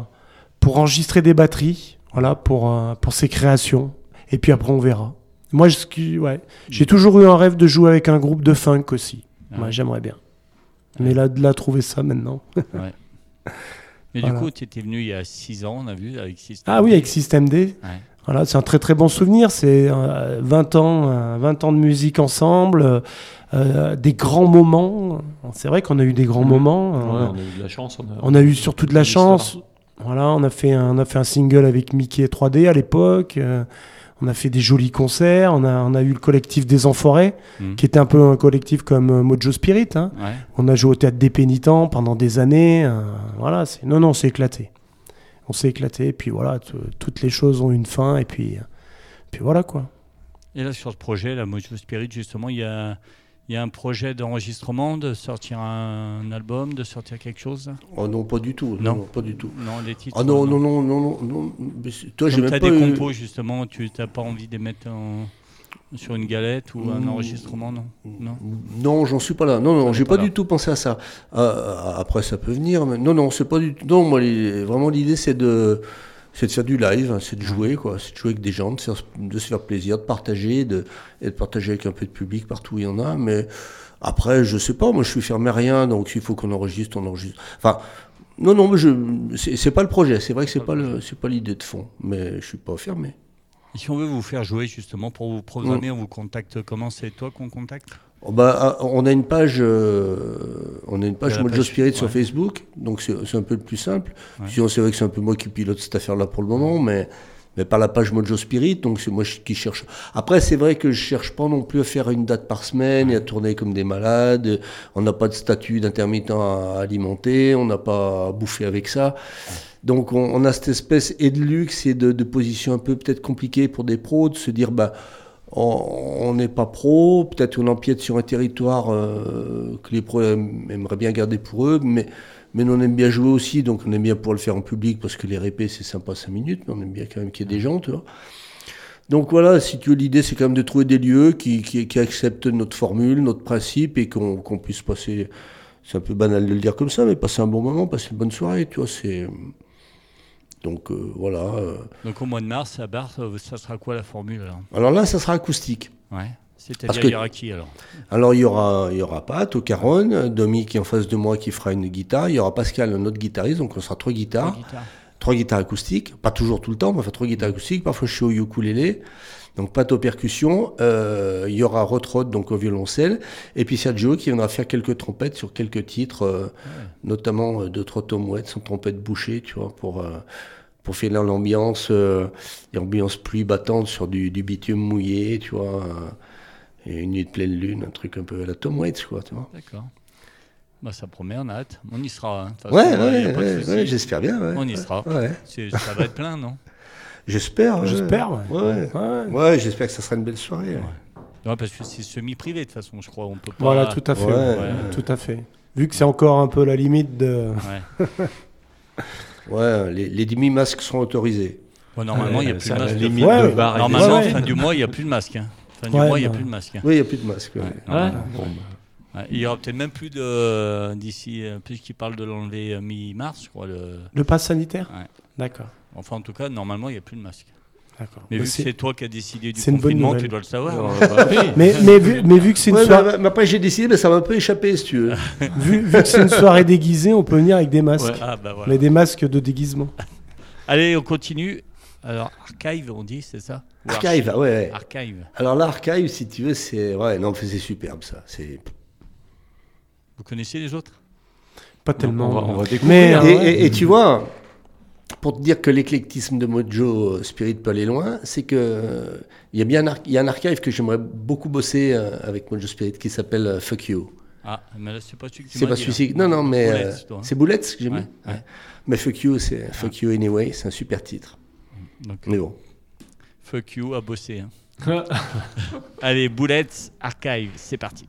pour enregistrer des batteries, voilà, pour, euh, pour ses créations. Et puis après, on verra. Moi, ouais. j'ai toujours eu un rêve de jouer avec un groupe de funk aussi. Ah. J'aimerais bien. Mais là, de là, trouver ça maintenant. Mais Voilà. du coup, tu étais venu il y a 6 ans, on a vu, avec System Ah oui, avec System D. Voilà, c'est un très très bon souvenir. C'est euh, 20 ans, euh, 20 ans de musique ensemble, euh, des grands moments. C'est vrai qu'on a eu des grands moments. Ouais, Euh, on a eu de la chance. On a, On a eu surtout de la chance. Voilà, on a fait un, on a fait un single avec Mickey 3D à l'époque. euh, on a fait des jolis concerts. On a, on a eu le collectif des Enforêts, Mhm. qui était un peu un collectif comme euh, Mojo Spirit. hein. Ouais. On a joué au théâtre des pénitents pendant des années. euh, voilà, c'est non, non, on s'est éclaté. On s'est éclaté. Et puis voilà, toutes les choses ont une fin. Et puis, puis voilà quoi. Et là, sur ce projet, la Mojo Spirit, justement, il y a, il y a un projet d'enregistrement, de sortir un album, de sortir quelque chose? Oh non, pas du tout. Non. Non, pas du tout. Non, les titres Ah non, non, non, non, non, non. Toi, j'ai même tu as pas des eu- compos, justement, tu n'as pas envie de les mettre en- sur une galette ou un Mmh. enregistrement, non Non Non, j'en suis pas là. Non, non, j'ai pas, du tout pensé à ça. Euh, après, ça peut venir, mais non, non, c'est pas du tout. Non, moi, les- vraiment, l'idée, c'est de, c'est de faire du live, hein, c'est de jouer, quoi. C'est de jouer avec des gens, de, se faire- de se faire plaisir, de partager, de, et de partager avec un peu de public partout où il y en a. Mais après, je sais pas, moi, je suis fermé à rien, donc s'il faut qu'on enregistre, on enregistre. Enfin, non, non, mais je, c'est pas le projet. C'est vrai que c'est pas le, c'est pas l'idée de fond, mais je suis pas fermé. Et si on veut vous faire jouer, justement, pour vous programmer, on vous contacte comment? C'est toi qu'on contacte? Oh, bah, ah, on a une page, euh, on a une page Mojo page, Spirit sur. Facebook, donc c'est c'est un peu le plus simple. Ouais. Sinon, c'est vrai que c'est un peu moi qui pilote cette affaire-là pour le moment, mais, mais par la page Mojo Spirit, donc c'est moi qui cherche. Après, c'est vrai que je cherche pas non plus à faire une date par semaine et à tourner comme des malades. On n'a pas de statut d'intermittent à alimenter, on n'a pas à bouffer avec ça. Donc, on, on a cette espèce et de luxe et de, position un peu peut-être compliquée pour des pros de se dire, bah, on on n'est pas pro, peut-être qu'on empiète sur un territoire euh, que les pros aim- aimeraient bien garder pour eux, mais, mais on aime bien jouer aussi, donc on aime bien pouvoir le faire en public parce que les répés c'est sympa 5 minutes, mais on aime bien quand même qu'il y ait des gens, tu vois. Donc voilà, si tu veux, l'idée c'est quand même de trouver des lieux qui, acceptent notre formule, notre principe et qu'on qu'on puisse passer, c'est un peu banal de le dire comme ça, mais passer un bon moment, passer une bonne soirée, tu vois, c'est... Donc euh, voilà. euh. Donc au mois de mars, à Barthes, euh, ça sera quoi la formule alors Alors là, ça sera acoustique. Ouais. C'est-à-dire, il y aura qui alors Alors il y aura, il y aura Pat au caron, Domi qui est en face de moi qui fera une guitare, il y aura Pascal, un autre guitariste, donc on sera trois guitares, Trois guitares. Trois guitares acoustiques, pas toujours tout le temps, mais enfin trois guitares acoustiques, parfois je suis au ukulélé, donc Pat aux percussions, euh, il y aura Rotrod donc au violoncelle, et puis Sergio qui viendra faire quelques trompettes sur quelques titres, euh, notamment euh, deux trois tomouettes sans trompette bouchée, tu vois, pour euh, pour faire l'ambiance, l'ambiance pluie battante sur du, du bitume mouillé, tu vois. et une nuit de pleine lune, un truc un peu à la Tom Waits, quoi, tu vois. D'accord. Bah, ça promet, on a hâte. On y sera. hein. Ouais, façon, a ouais, ouais, ouais, j'espère bien. Ouais. On y sera. Ça va être plein, non? J'espère. ouais. J'espère, ouais. Ouais, ouais. Ouais. Ouais, j'espère que ça sera une belle soirée. ouais. Non, parce que c'est semi-privé de toute façon, je crois. On peut pas. Voilà, tout à fait. Ouais, ouais, ouais. Tout à fait. Vu que c'est encore un peu la limite de. Ouais. Ouais, les, les demi-masques sont autorisés. Bon, normalement, il n'y a plus de masque. limite Ouais, de bar Normalement, Ouais, ouais. fin du mois, il n'y a plus de masque. hein. Fin du mois, il n'y a ouais. plus de masque. hein. Oui, il n'y a plus de masques. Ouais. Ouais. Ouais. Ouais, Il y aura peut-être même plus de. D'ici, euh, puisqu'il parle de l'enlever euh, mi-mars, je crois. Le... Le pass sanitaire Ouais. D'accord. Enfin, en tout cas, normalement, il n'y a plus de masque. D'accord. Mais Bah, vu que c'est- toi qui as décidé du c'est une bonne confinement, tu dois le savoir. Bah oui. mais, mais, vu, mais vu que c'est une, Ouais, soirée- mais, après, j'ai décidé, mais ça m'a un peu échappé, si tu veux. vu, vu que c'est une soirée déguisée, on peut venir avec des masques. Ouais. Ah, bah voilà. Mais des masques de déguisement. Allez, on continue. Alors, archive, on dit, c'est ça Ou Archive, ouais, ouais. Archive. Alors l'archive, si tu veux, c'est... Ouais, non, mais c'est superbe, ça. C'est... Vous connaissez les autres? Pas tellement. On va, on va Mais. Ah et, ouais. et- et tu vois, pour te dire que l'éclectisme de Mojo Spirit peut aller loin, c'est que euh, il y a bien un, y a un archive que j'aimerais beaucoup bosser euh, avec Mojo Spirit qui s'appelle euh, Fuck You. Ah, mais là, c'est pas celui que tu C'est pas celui-ci. hein. Non, non, mais euh, c'est Bullets que j'aime Ouais, bien. ouais. Mais Fuck You, c'est Fuck You Anyway, c'est un super titre. Donc, Mais bon. fuck you à bosser. hein. Allez, Bullets, archive, c'est parti.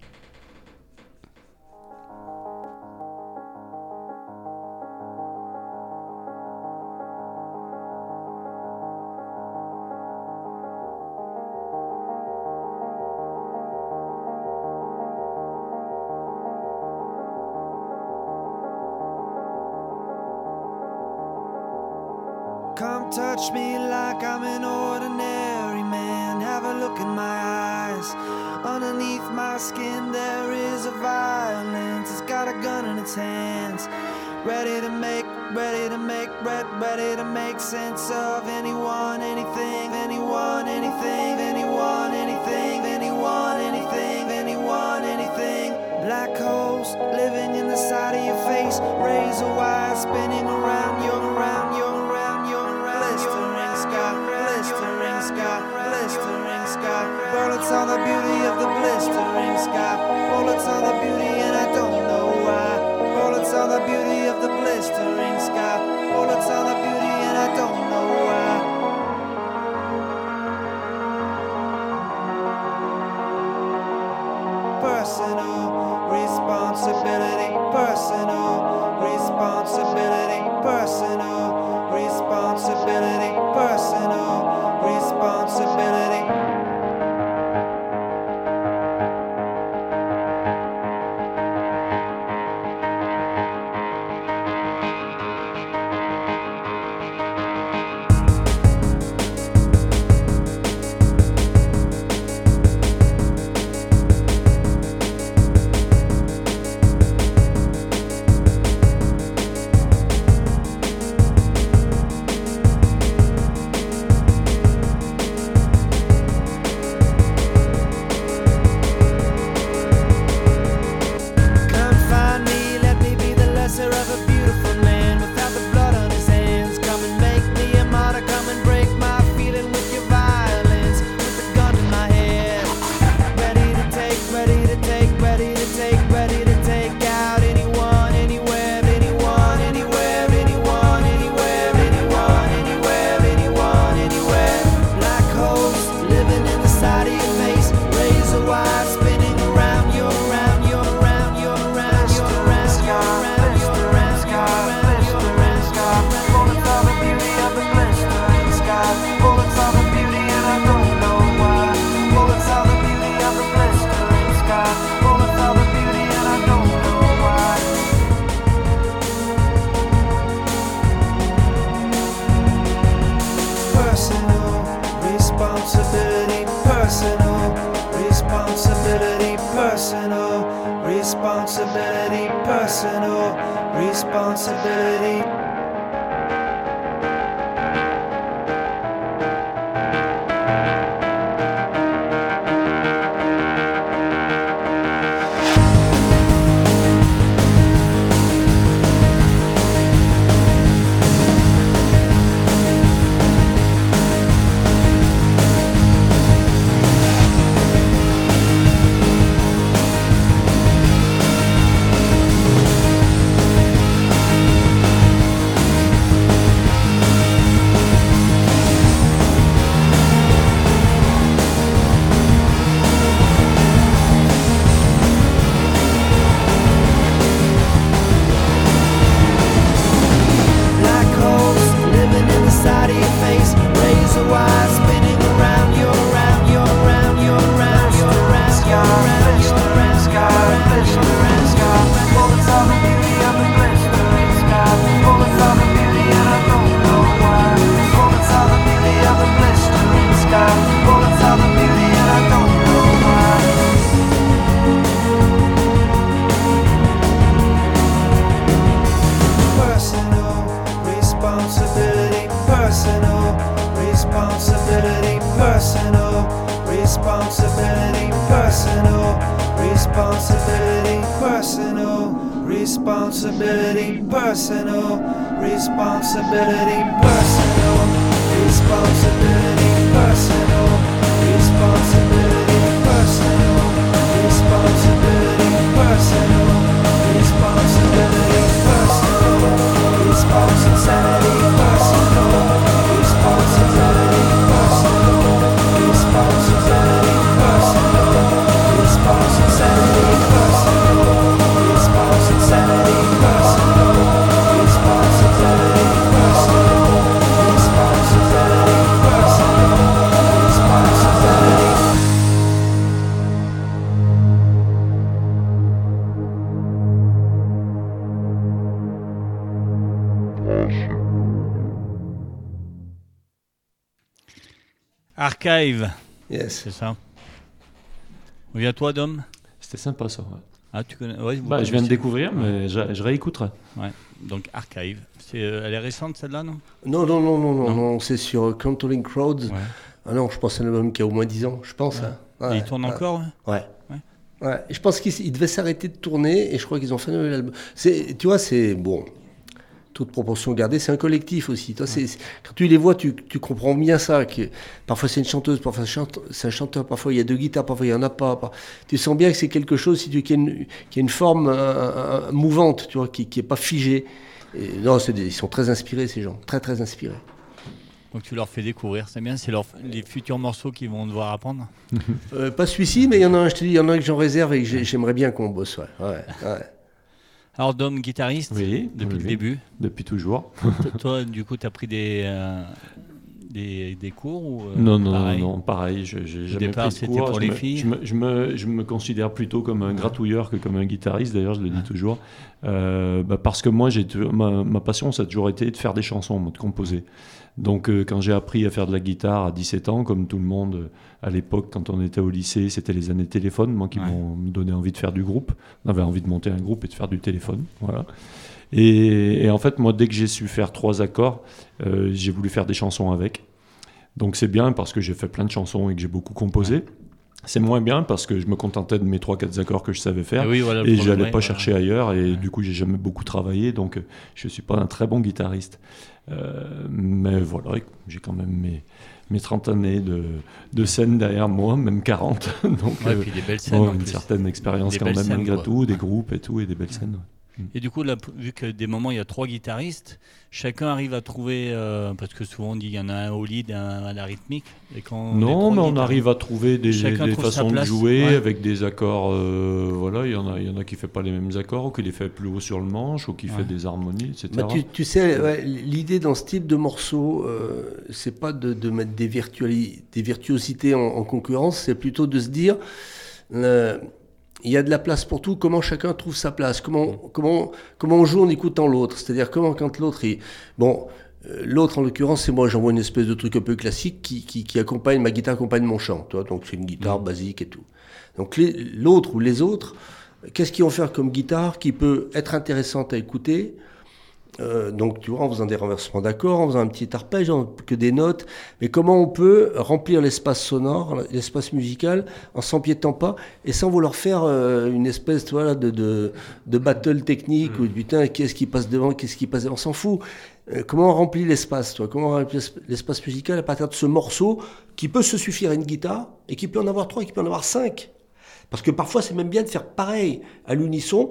Come touch me like I'm an ordinary man. Have a look in my eyes. Underneath my skin, there is a violence. It's got a gun in its hands. Ready to make, ready to make, red, ready to make sense of anyone, anything, anyone, anything, anyone, anything, anyone, anything, anyone, anything. Black holes living in the side of your face. Razor wire spinning around, you're around. are the beauty of the blistering sky. Bullets are the beauty, and I don't know why. Bullets are the beauty of the blistering sky. Bullets are the beauty, and I don't know why. responsibility. Archive. Yes. C'est ça. Oui, à toi, Dom? C'était sympa, ça. Ah, tu connais bah, Je viens de découvrir, mais je, je réécouterai. Ouais. Donc, Archive. Est, euh, elle est récente, celle-là, non, non non, non, non, non, c'est sur euh, Controlling Crowds. Ah non, je pense à un album qui a au moins 10 ans, je pense. Hein. Et il tourne encore Ouais? ouais. je pense qu'ils devaient s'arrêter de tourner et je crois qu'ils ont fait un nouvel album. Tu vois, c'est bon, toute proportion gardée, c'est un collectif aussi. Toi, c'est- quand tu les vois, tu, tu comprends bien ça. Que parfois c'est une chanteuse, parfois c'est un chanteur, parfois il y a deux guitares, parfois il n'y en a pas. Tu sens bien que c'est quelque chose si tu, qui, a une, qui a une forme euh, mouvante, tu vois, qui n'est pas figée. Et non, des- ils sont très inspirés ces gens, très très inspirés. Donc, tu leur fais découvrir. C'est bien, c'est leur- les futurs morceaux qu'ils vont devoir apprendre. Euh, pas celui-ci, mais il y en a un, je te dis, il y en a un que j'en réserve et que j'ai- j'aimerais bien qu'on bosse. Ouais, ouais, ouais. Alors, Dom, guitariste Oui, depuis oui, le début. Depuis toujours. Toi- du coup, tu as pris des, euh, des, des cours ou, euh, non, non, pareil non, pareil. Je, j'ai jamais départ, pris de c'était cours. pour Je les me- filles Je me, je, me, je me considère plutôt comme un gratouilleur que comme un guitariste, d'ailleurs, je le dis toujours. Euh, bah, parce que moi, j'ai, ma, ma passion, ça a toujours été de faire des chansons, de composer. Donc, euh, quand j'ai appris à faire de la guitare à 17 ans, comme tout le monde euh, à l'époque, quand on était au lycée, c'était les années téléphone, moi, qui Ouais. m'ont donné envie de faire du groupe. On avait envie de monter un groupe et de faire du téléphone. Voilà. Et, et en fait, moi, dès que j'ai su faire trois accords, euh, j'ai voulu faire des chansons avec. Donc c'est bien parce que j'ai fait plein de chansons et que j'ai beaucoup composé. C'est moins bien parce que je me contentais de mes 3-4 accords que je savais faire. Et oui, voilà, Et j'allais ouais, pas chercher ailleurs et Ouais. du coup j'ai jamais beaucoup travaillé donc je suis pas un très bon guitariste. Euh, mais voilà, j'ai quand même mes, mes 30 années de, de scène derrière moi, même 40. donc Ouais, euh, puis des belles scènes. bon, en une plus. certaine expérience Des quand même scènes, malgré quoi. tout, des groupes et tout et des belles scènes. Et du coup, là, vu que des moments il y a trois guitaristes, chacun arrive à trouver, euh, parce que souvent on dit qu'il y en a un au lead, un à la rythmique. Et quand Non, mais on arrive à trouver des, façons de jouer ouais. avec des accords. euh, voilà, il y en a, il y en a qui fait pas les mêmes accords, ou qui les fait plus haut sur le manche, ou qui Ouais. fait des harmonies, etc. Bah, tu, tu sais, ouais, l'idée dans ce type de morceau, euh, c'est pas de, de mettre des, virtuali- des virtuosités en, en concurrence, c'est plutôt de se dire, euh, il y a de la place pour tout, comment chacun trouve sa place, comment, comment, comment on joue en écoutant l'autre, c'est-à-dire comment quand l'autre est... Bon, euh, l'autre en l'occurrence, c'est moi, j'envoie une espèce de truc un peu classique qui, qui, qui accompagne, ma guitare accompagne mon chant, tu vois, donc c'est une guitare basique et tout. Donc l'autre ou les autres, qu'est-ce qu'ils vont faire comme guitare qui peut être intéressante à écouter? Euh, donc, tu vois, en faisant des renversements d'accords, en faisant un petit arpège, en- que des notes, mais comment on peut remplir l'espace sonore, l'espace musical, en s'empiétant pas, et sans vouloir faire euh, une espèce, de, de, de battle technique, ou putain, qu'est-ce qui passe devant, qu'est-ce qui passe devant, on s'en fout. Euh, comment on remplit l'espace, toi? Comment on remplit l'esp- l'espace musical à partir de ce morceau qui peut se suffire à une guitare, et qui peut en avoir trois, et qui peut en avoir cinq? Parce que parfois, c'est même bien de faire pareil, à l'unisson,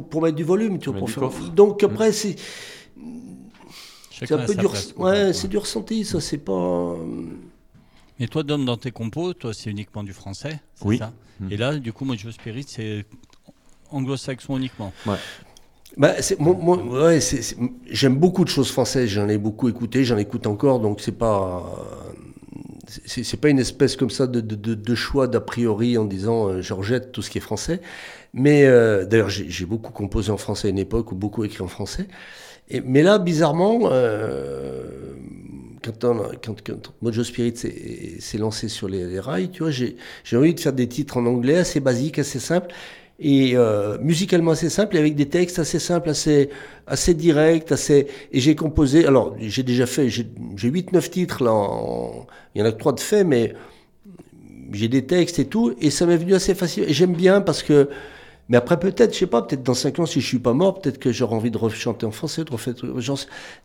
pour, pour mettre du volume, tu vois. Pour du faire... Donc après, c'est c'est un a peu sa du, place, res- quoi. ouais, Ouais. c'est du ressenti, ça, c'est pas. Et toi, Dom, dans tes compos, toi, c'est uniquement du français c'est Oui. ça Mm. Et là, du coup, moi, je Spirit, c'est anglo-saxon uniquement. Bah, c'est, moi, moi, ouais, j'aime beaucoup de choses françaises, j'en ai beaucoup écouté, j'en écoute encore, donc c'est pas. C'est, pas une espèce comme ça de, de, de, de choix d'a priori en disant euh, je rejette tout ce qui est français. Mais euh, d'ailleurs, j'ai, beaucoup composé en français à une époque ou beaucoup écrit en français. Et, mais là, bizarrement, euh, quand, on, quand, quand Mojo Spirit s'est, lancé sur les, rails, tu vois, j'ai, envie de faire des titres en anglais assez basiques, assez simples et euh, musicalement assez simple et avec des textes assez simples, assez assez directs, assez et j'ai composé. Alors j'ai déjà fait, j'ai j'ai huit neuf titres là. il y en a que trois de faits, mais j'ai des textes et tout et ça m'est venu assez facile. J'aime bien parce que mais après peut-être, je sais pas, peut-être dans cinq ans si je suis pas mort, peut-être que j'aurai envie de rechanter en français, de refaire. Genre,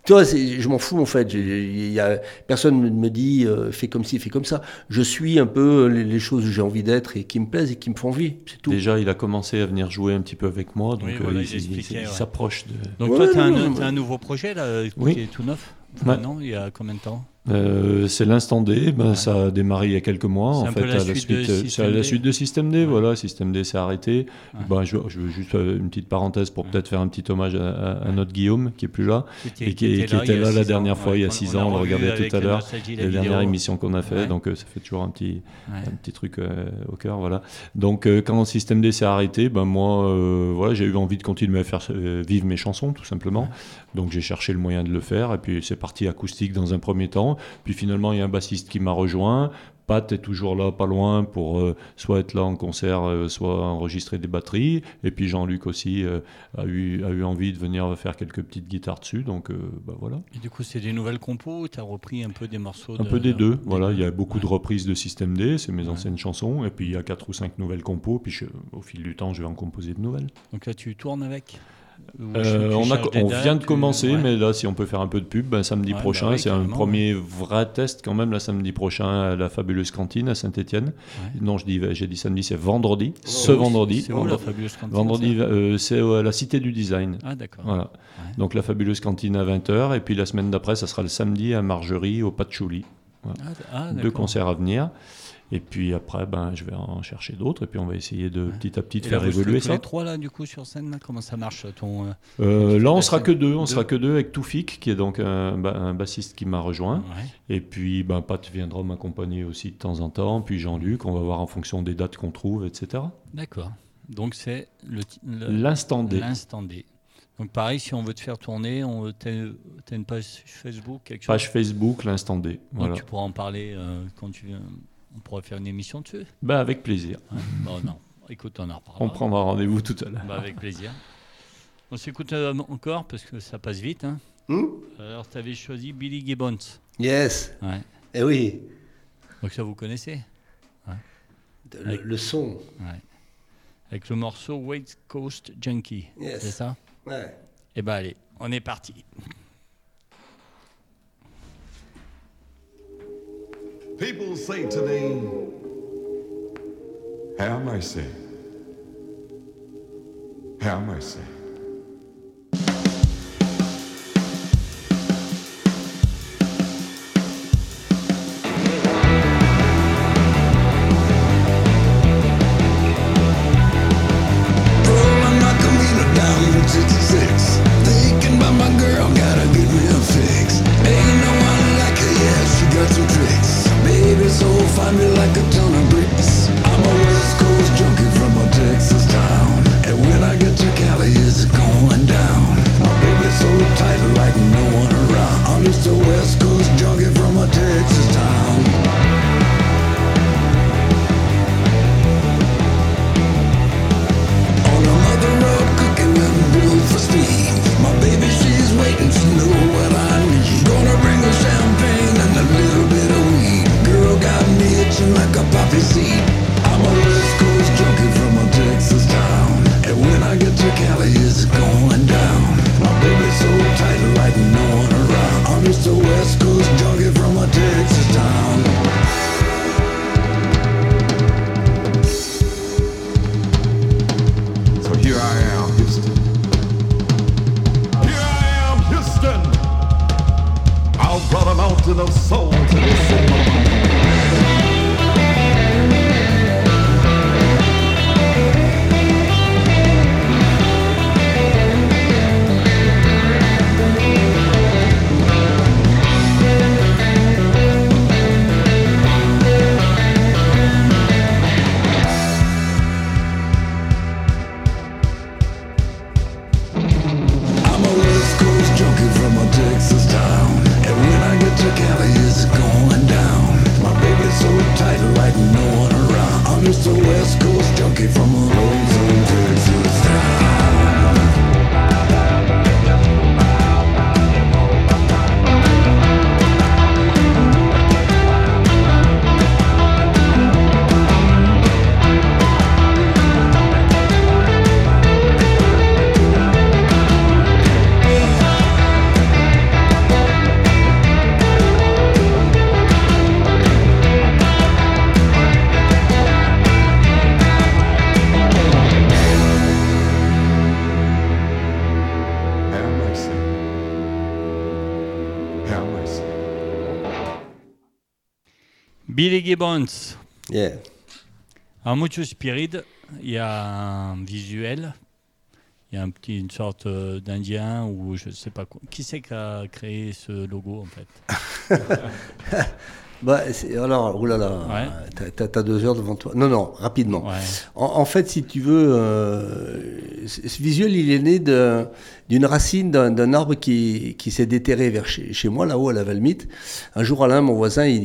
tu vois, c'est- je m'en fous en fait. Y a personne ne me dit euh, fais comme ci, fais comme ça. Je suis un peu les, les choses où j'ai envie d'être et qui me plaisent et qui me font envie. C'est tout. Déjà, il a commencé à venir jouer un petit peu avec moi, donc Oui, euh, voilà, il, ouais. s'approche de. Donc Ouais, toi, tu as, un, nouveau projet là, euh, Oui. qui est tout neuf Ouais. Non, il y a combien de temps? Euh, c'est l'instant D, ben, Ouais. ça a démarré il y a quelques mois. C'est En fait, la à la suite de à la D. suite de Système D, Ouais. voilà, Système D s'est arrêté. Ouais. Ben, je, je veux juste euh, une petite parenthèse pour peut-être faire un petit hommage à, à- à notre Guillaume qui est plus là. Qui Et qui- qui était là la dernière ans, fois, il y a six ans, on le regardait tout à l'heure, la dernière émission qu'on a fait, donc euh, ça fait toujours un petit, un petit truc euh, au cœur, voilà. Donc quand Système D s'est arrêté, ben moi, voilà, j'ai eu envie de continuer à faire vivre mes chansons, tout simplement. Donc j'ai cherché le moyen de le faire, et puis c'est parti acoustique dans un premier temps, Puis finalement, il y a un bassiste qui m'a rejoint. Pat est toujours là, pas loin, pour euh, soit être là en concert, euh, soit enregistrer des batteries. Et puis Jean-Luc aussi euh, a, eu, a eu envie de venir faire quelques petites guitares dessus. Donc bah, voilà. Et du coup, c'est des nouvelles compos tu as repris un peu des morceaux Un de- peu des deux. des Voilà, il y a beaucoup de reprises de Système D, c'est mes Ouais. anciennes chansons. Et puis il y a quatre ou cinq nouvelles compos. Puis je- au fil du temps, je vais en composer de nouvelles. Donc là, tu tournes avec? Euh, on, a- cherches des on dates, vient de commencer, ouais. mais là, si on peut faire un peu de pub, ben, samedi Ouais, prochain, bah oui, c'est un premier vrai test quand même, la samedi prochain, à la fabuleuse cantine à Saint-Etienne. Ouais. Non, je dis, j'ai dit samedi, c'est vendredi, ce Oui, vendredi. C'est Vendredi, euh, c'est à la Cité du Design. Ah, d'accord. Voilà. Donc la fabuleuse cantine à 20h, et puis la semaine d'après, ça sera le samedi à Margerie, au Patchouli. Ah, ah, Deux concerts à venir. Et puis après, ben, je vais en chercher d'autres, et puis on va essayer de Ouais. petit à petit de là, faire évoluer ça. les trois là, du coup, sur scène, là, comment ça marche ton euh, Euh, là, on sera que deux. On Deux. sera que deux avec Toufik, qui est donc un, ba- un bassiste qui m'a rejoint. ouais. Et puis, ben, Pat viendra m'accompagner aussi de temps en temps. Puis Jean-Luc, on va voir en fonction des dates qu'on trouve, etc. D'accord. Donc c'est le, L'instant D. l'instant D. Donc pareil, si on veut te faire tourner, on t'as une page Facebook, quelque chose? Page Facebook, l'instant D. Donc tu pourras en parler euh, quand tu viens. On pourra faire une émission dessus. Ben, avec plaisir. Bon non. Écoute, on en reparlera. On prendra rendez-vous tout à l'heure. Bah, avec plaisir. On s'écoute euh, encore parce que ça passe vite. Hein. Hmm Alors, tu avais choisi Billy Gibbons. Yes. Ouais. Eh oui. Donc, ça vous connaissez? Le, le son. Ouais. Avec le morceau West Coast Junkie. Yes. C'est ça? Ouais. Eh ben, allez, on est parti. People say to me, Have mercy. Have mercy. Me like a Billy Gibbons. Yeah. Alors, Mucho Spirit, il y a un visuel. Il y a un petit, une sorte euh, d'Indien ou je sais pas quoi. Qui c'est qui a créé ce logo en fait? Bah, alors, oulala, Ouais. t'as- t'as deux heures devant toi. Non, non, rapidement. Ouais. En, en fait, si tu veux, euh, ce visuel, il est né de- d'une racine d'un d'un arbre qui, qui s'est déterré vers chez, chez moi, là-haut, à la Valmite. Un jour, Alain, mon voisin, il,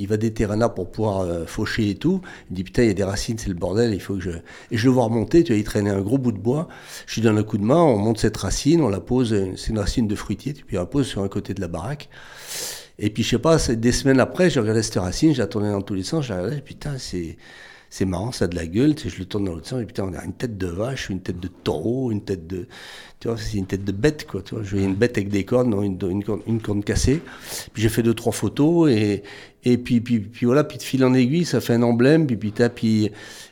il va déterrer un arbre pour pouvoir euh, faucher et tout. Il dit, putain, il y a des racines, c'est le bordel, il faut que je... Et je le vois remonter, tu vois, il traînait un gros bout de bois. Je lui donne un coup de main, on monte cette racine, on la pose, c'est une racine de fruitier, puis on la pose sur un côté de la baraque. Et puis, je sais pas, des semaines après, je regardais cette racine, je la tournais dans tous les sens, je la regardais, putain, c'est, c'est marrant, ça a de la gueule, je le tourne dans l'autre sens, et putain, on a une tête de vache, une tête de taureau, une tête de, tu vois, c'est une tête de bête, quoi, tu vois, je voyais une bête avec des cornes, une, une, corne, une corne cassée. Puis j'ai fait deux, trois photos, et, et puis, puis, puis voilà, puis de fil en aiguille, ça fait un emblème, puis, puis, t'as, puis,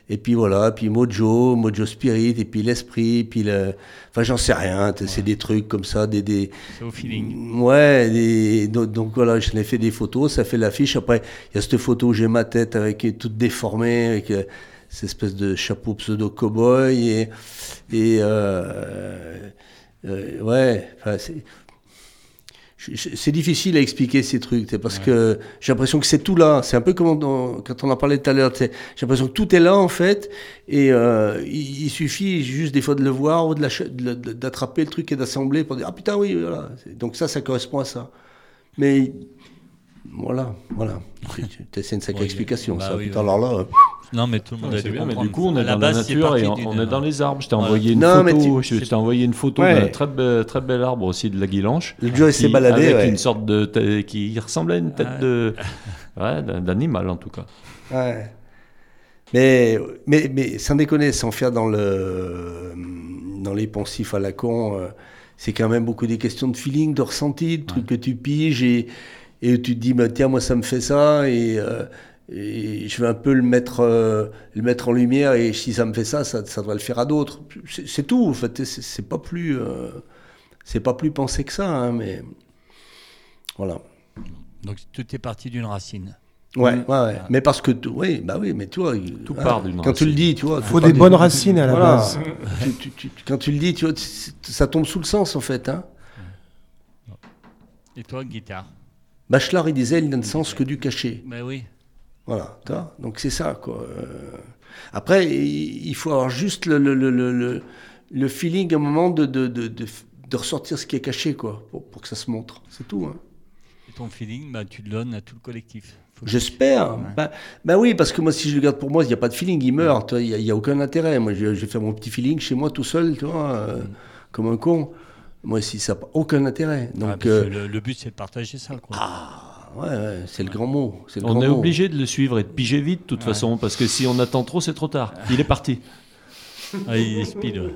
et puis voilà, puis Mojo, Mojo Spirit, et puis l'esprit, puis le, enfin, j'en sais rien, c'est des trucs comme ça, des, des, C'est au feeling. Ouais, des- donc, donc voilà, je l'ai fait des photos, ça fait l'affiche. Après, il y a cette photo où j'ai ma tête avec toute déformée, avec euh, cette espèce de chapeau pseudo cowboy et et euh, euh, ouais, enfin, c'est difficile à expliquer ces trucs, parce que j'ai l'impression que c'est tout là. C'est un peu comme quand on en parlait tout à l'heure. J'ai l'impression que tout est là en fait, et euh, il, il suffit juste des fois de le voir ou d'attraper le truc et d'assembler pour dire ah putain oui voilà. Donc ça, ça correspond à ça. Mais voilà, voilà. C'est une sacrée Oui, explication. bah ça. oui, Putain, oui. alors là. euh, Non, mais tout le monde a dû bien, mais comprendre. du coup, on est la dans la base, c'est nature et on, on est dans les arbres. Je t'ai Ouais. envoyé une Non, mais photo. tu- t'ai envoyé une photo Ouais. d'un très bel, très bel arbre aussi de la guilanche. Le Joe s'est baladé, avec ouais. une sorte de tête- qui ressemblait à une tête Ouais. de d'animal en tout cas. Ouais. Mais, mais, mais sans déconner, sans faire dans, le, dans les poncifs à la con, euh, c'est quand même beaucoup des questions de feeling, de ressenti, de trucs que tu piges et, et tu te dis, bah, tiens, moi ça me fait ça et, euh, et je vais un peu le mettre, euh, le mettre en lumière et si ça me fait ça, ça, ça doit le faire à d'autres. C'est tout, en fait, c'est pas plus... euh, c'est pas plus pensé que ça, hein, mais voilà. Donc tout est parti d'une racine. Ouais, ouais, ouais. Mais parce que, oui, bah oui, mais tu vois, Tout hein, part d'une Quand tu le racine. dis, tu vois. Il faut des bonnes racines à la Voilà. base. Tu- tu- tu- quand tu le dis, tu vois, ça tombe sous le sens en fait. Hein. Et toi, guitare? Bachelard, il disait, il n'a de sens que du cachet. Ben oui. Voilà, tu vois. donc c'est ça. Quoi. Euh, Après, il faut avoir juste le, le, le, le, le- le feeling à un moment de, de, de, de, de ressortir ce qui est caché, quoi, pour, pour que ça se montre. C'est tout. Hein. Et ton feeling, bah, tu le donnes à tout le collectif. J'espère. Ouais. Bah, bah oui, parce que moi, si je le garde pour moi, il n'y a pas de feeling, il meurt. Il n'y a, aucun intérêt. Moi, je, je vais faire mon petit feeling chez moi tout seul, tu vois, euh, comme un con. Moi, si ça n'a aucun intérêt. Ah, Donc, euh, le, le but, c'est de partager ça. Quoi. ah, ouais, ouais, c'est le grand mot. le On grand est mot. obligé de le suivre et de piger vite de toute façon parce que si on attend trop, c'est trop tard. Il est parti. Ah, il est speed. ouais.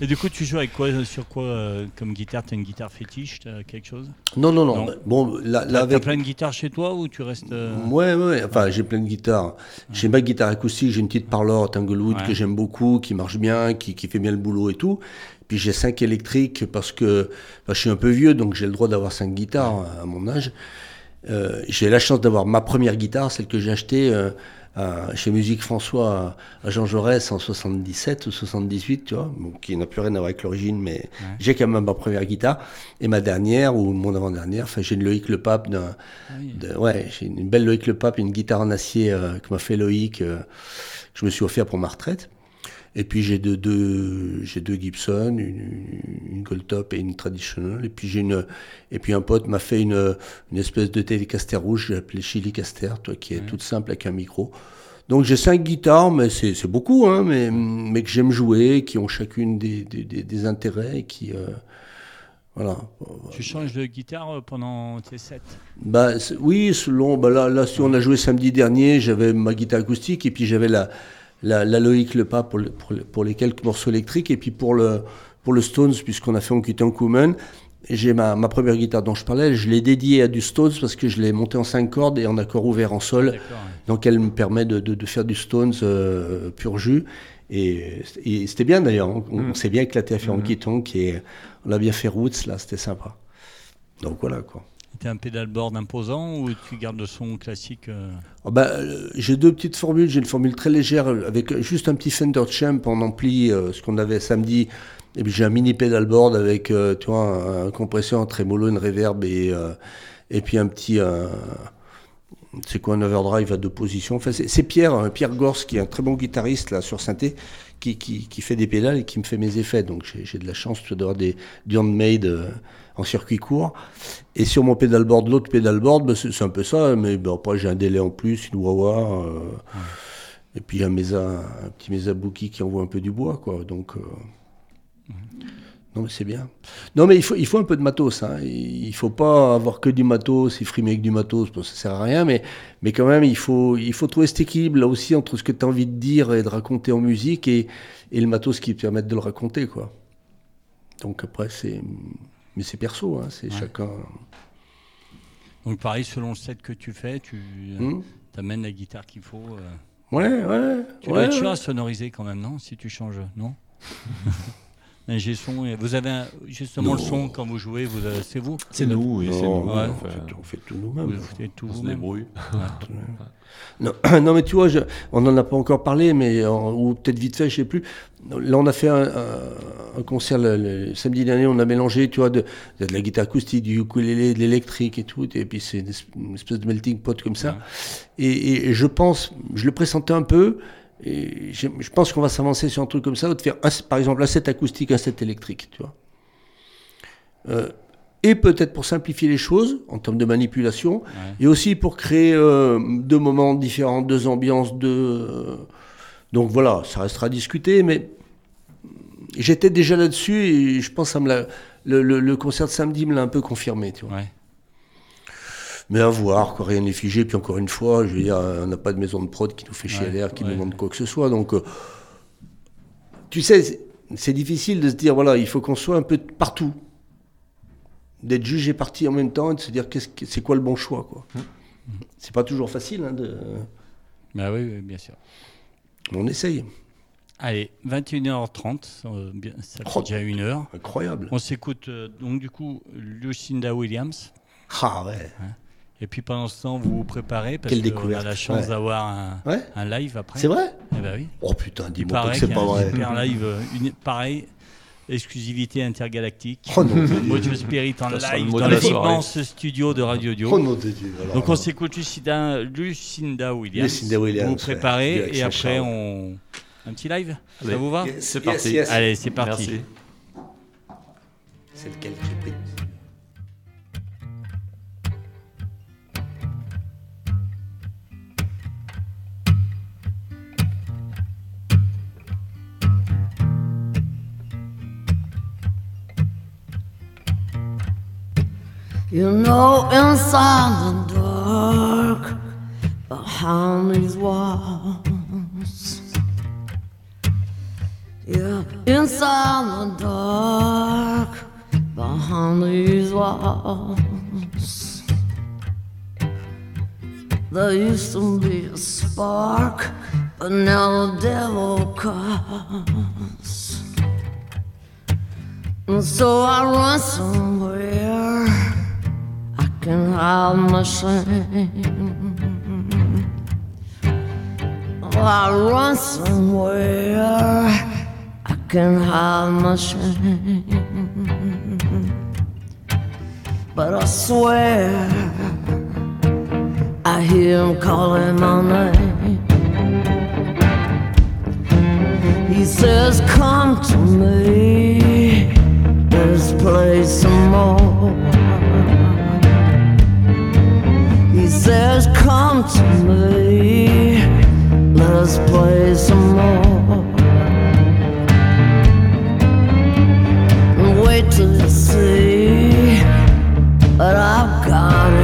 Et du coup, tu joues avec quoi, sur quoi euh, comme guitare? T'as une guitare fétiche T'as quelque chose? Non, non, non. Non. bah, bon, là, plein de guitares chez toi ou tu restes euh, Ouais, ouais. Enfin, j'ai plein de guitares. J'ai ma guitare acoustique, j'ai une petite Parlor Tanglewood Ouais. que j'aime beaucoup, qui marche bien, qui, qui fait bien le boulot et tout. Puis j'ai cinq électriques parce que bah, je suis un peu vieux, donc j'ai le droit d'avoir cinq guitares à mon âge. Euh, j'ai la chance d'avoir ma première guitare, celle que j'ai achetée euh, à- chez Musique François à, à Jean Jaurès en 77 ou 78, tu vois, donc, qui n'a plus rien à voir avec l'origine, mais j'ai quand même ma première guitare. Et ma dernière, ou mon avant-dernière, enfin, j'ai une Loïc Le Pape d'un, Ah oui. ouais, j'ai une belle Loïc Le Pape, une guitare en acier euh, que m'a fait Loïc, euh, que je me suis offert pour ma retraite. Et puis j'ai deux, deux, j'ai deux Gibson, une, une Gold Top et une traditionnelle. Et puis j'ai une, et puis un pote m'a fait une, une espèce de Telecaster rouge, j'ai appelé Chili Caster, toi, qui est toute simple avec un micro. Donc j'ai cinq guitares, mais c'est, c'est beaucoup, hein, mais, mais que j'aime jouer, qui ont chacune des, des, des, des intérêts, qui, euh, voilà. Tu changes de guitare euh, pendant tes sets? Bah, oui, selon. Bah là, là, si on a joué samedi dernier, j'avais ma guitare acoustique et puis j'avais la, la, la Loïc Le Pas pour, le- pour, le- pour les quelques morceaux électriques et puis pour le, pour le Stones, puisqu'on a fait en quittant Kuman, j'ai ma, ma première guitare dont je parlais, je l'ai dédiée à du Stones parce que je l'ai montée en cinq cordes et en accord ouvert en sol. Ouais. Donc elle me permet de, de, de faire du Stones euh, pur jus. Et, et c'était bien d'ailleurs, on, on s'est bien éclaté à faire en quitonk et on a bien fait Roots, là, c'était sympa. Donc voilà quoi. T'as un pédalboard imposant ou tu gardes le son classique euh, j'ai deux petites formules. J'ai une formule très légère avec juste un petit Fender Champ en ampli, euh, ce qu'on avait samedi. Et puis j'ai un mini pedalboard avec, tu vois, un, compresseur, un trémolo, une reverb et, et puis un petit, c'est quoi un overdrive à deux positions Enfin, c'est Pierre, hein, Pierre Gors, qui est un très bon guitariste là sur synthé, qui, qui, qui fait des pédales et qui me fait mes effets. Donc j'ai de la chance d'avoir des handmade en circuit court. Et sur mon pedalboard, l'autre pedalboard, bah, c'est un peu ça, mais bah, après j'ai un délai en plus, une wah euh, et puis un Mesa, un petit qui envoie un peu du bois, quoi. Donc euh, non mais c'est bien. Non mais il faut, il faut un peu de matos. Hein. Il faut pas avoir que du matos et frimer avec du matos, parce que ça sert à rien. Mais, mais quand même, il faut, il faut trouver cet équilibre là aussi entre ce que tu as envie de dire et de raconter en musique et, et le matos qui te permettent de le raconter. quoi. Donc après, c'est... Mais c'est perso, hein. c'est Ouais. chacun... Donc pareil, selon le set que tu fais, tu Hmm amènes la guitare qu'il faut. euh. Ouais, ouais. Tu ouais, dois être ouais. sonoriser quand même, non Si tu changes, non? G-son, et vous avez un- justement le son quand vous jouez, vous avez- c'est vous C'est nous, oui, c'est nous. Ouais. on, fait, tout- on fait tout Vous nous-mêmes. faites tout On se débrouille. Non, non, mais tu vois, je- on n'en a pas encore parlé, mais en- ou peut-être vite fait, je sais plus. Là, on a fait un, concert le, le samedi dernier. On a mélangé, tu vois, de, de la guitare acoustique, du ukulélé, de l'électrique et tout. Et puis c'est une es- une espèce de melting pot comme ça. Et, et- et je pense, je le pressentais un peu. Et je, je pense qu'on va s'avancer sur un truc comme ça, ou de faire, un- par exemple, un set acoustique, un set électrique, tu vois. Euh, et peut-être pour simplifier les choses en termes de manipulation, et aussi pour créer euh, deux moments différents, deux ambiances, deux. euh, donc voilà, ça restera à discuter, mais j'étais déjà là-dessus et je pense que ça me l'a- le, le- le concert de samedi me l'a un peu confirmé, tu vois. Ouais. Mais à voir, quoi, rien n'est figé. Puis encore une fois, je veux dire, on n'a pas de maison de prod qui nous fait chier à l'air, qui nous demande quoi que ce soit. Donc, euh, tu sais, c'est- c'est difficile de se dire, voilà, il faut qu'on soit un peu partout. D'être jugé parti en même temps et de se dire, qu'est-ce que- c'est quoi le bon choix, quoi. Mmh. C'est pas toujours facile, hein, de... Bah oui, oui, bien sûr. on essaye. Allez, 21h30, euh, bien- ça fait Oh. déjà une heure. Incroyable. On s'écoute euh, donc du coup Lucinda Williams. Ah ouais. Et puis pendant ce temps, vous vous préparez parce Quelle qu'on a la chance ouais. d'avoir un, Ouais un live après. C'est vrai Eh ben oui. Oh putain, dis-moi pas que c'est pas un vrai. super live, euh, une, pareil, exclusivité intergalactique. Oh non, Mojo Spirit en Ça live dans de la soirée. l'immense studio de Radio Dio. oh non, Dieu. Alors, Donc on s'écoute Lucinda, Lucinda Williams. Lucinda Williams, Vous ouais, préparez avec et après on un petit live. Ça Allez. vous va Yes, C'est parti. yes. Allez, c'est parti. C'est lequel You know, inside the dark, behind these walls. Yeah, inside the dark, behind these walls. There used to be a spark, but now the devil calls. And so I run somewhere can my shame. Oh, I run somewhere I can hide my shame. But I swear I hear him calling my name. He says, Come to me. Let's play some more. Says, Come to me. Let's play some more. Wait till you see what I've got in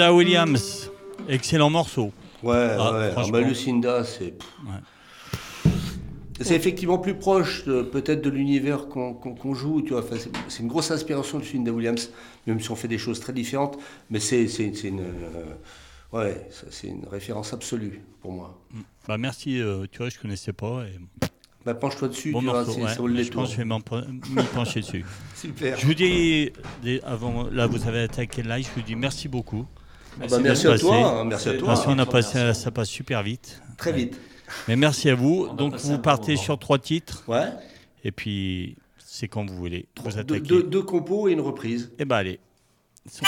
Lucinda Williams, excellent morceau. Ouais, Ah, ouais. Ah bah, Lucinda, c'est. C'est effectivement plus proche de- peut-être de l'univers qu'on joue, tu vois. Enfin, c'est- une grosse inspiration de Lucinda Williams, même si on fait des choses très différentes. Mais c'est une, euh, ouais, c'est une référence absolue pour moi. Bah merci, euh, tu vois, je connaissais pas. Et... Bah, penche-toi dessus, Bon tu vois, morceau, ouais. ça je pense que je vais m'y pencher dessus. Super. Je vous dis, avant, là vous avez attaqué le live, je vous dis merci beaucoup. Ah bah, merci d'être à toi, merci à toi. façon, on a Merci. passé, ça passe super vite. Très vite. Mais merci à vous. On Donc vous partez sur trois titres Ouais. et puis c'est quand vous voulez. Vous Deux, deux- deux compos et une reprise. Et ben allez,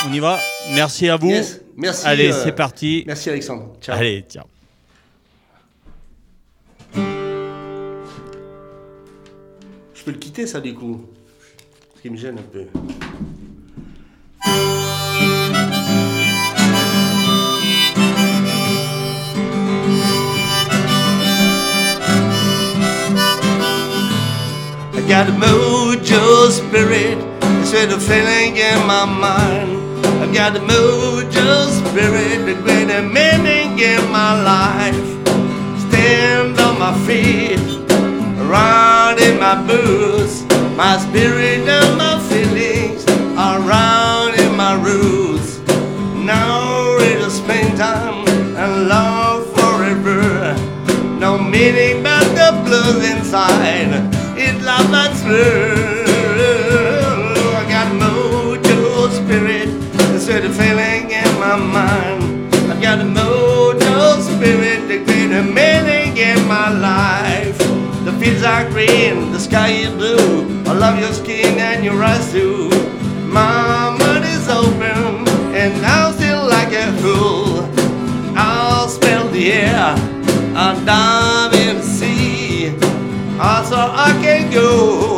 on y va. Merci à vous. Yes. Merci. Allez, euh, c'est parti. Merci Alexandre. Ciao. Allez, ciao. Je peux le quitter ça du coup. Ce qui me gêne un peu. I got a mojo spirit, with a feeling in my mind. I've got a mojo spirit, the great meaning in my life. Stand on my feet, around in my boots. My spirit and my feelings are round in my roots. Now it's springtime and love forever. No meaning but the blues inside. It love that's true. I got mojo spirit, it's a feeling in my mind. I've got a mojo spirit, the greater meaning in my life. The fields are green, the sky is blue. I love your skin and your eyes too. I saw I can't go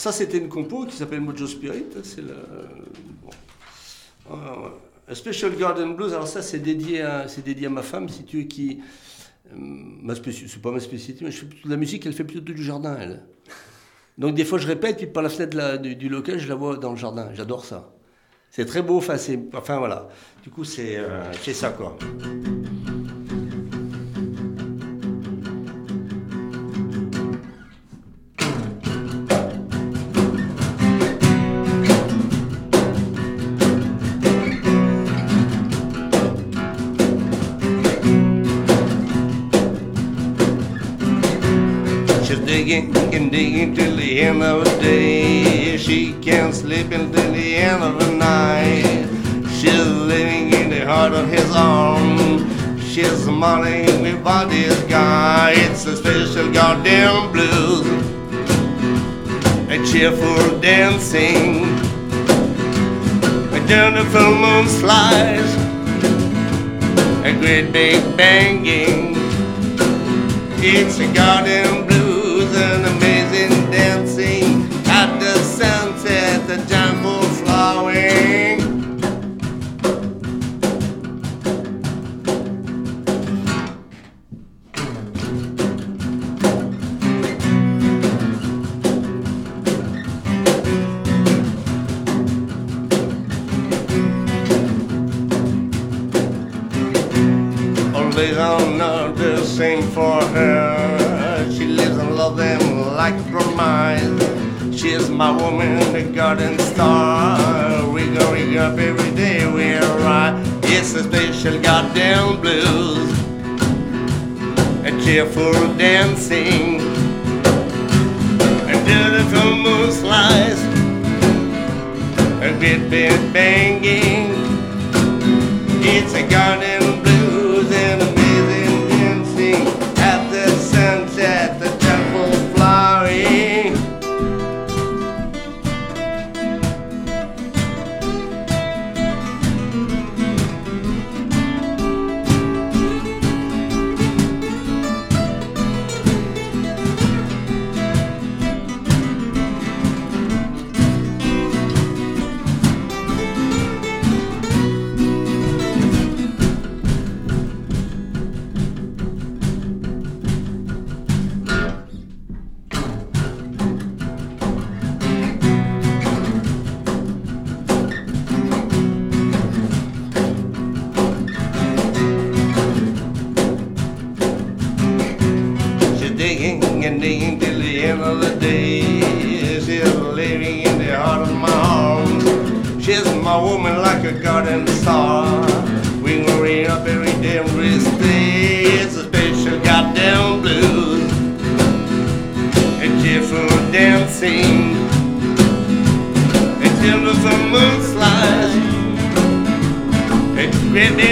ça, c'était une compo qui s'appelle Mojo Spirit. C'est le. Euh, A Special Garden Blues. Alors, ça, c'est dédié, à, dédié à ma femme, si tu veux, qui. euh, c'est pas ma spécialité, mais je fais plutôt de la musique, elle fait plutôt du jardin, elle. Donc, des fois, je répète, puis par la fenêtre du, local, je la vois dans le jardin. J'adore ça. C'est très beau, enfin, voilà. Du coup, c'est, euh, c'est ça, quoi. And digging till the end of the day. She can't sleep until the end of the night. She's living in the heart of his arm. She's without this guy. It's a special goddamn blues. A cheerful dancing. A full moon slides. A great big banging. It's a garden blues my woman, the garden star. We go ring up every day we ride. It's a special goddamn blues. A cheerful dancing. A beautiful moon slice. A great big banging. It's a garden blues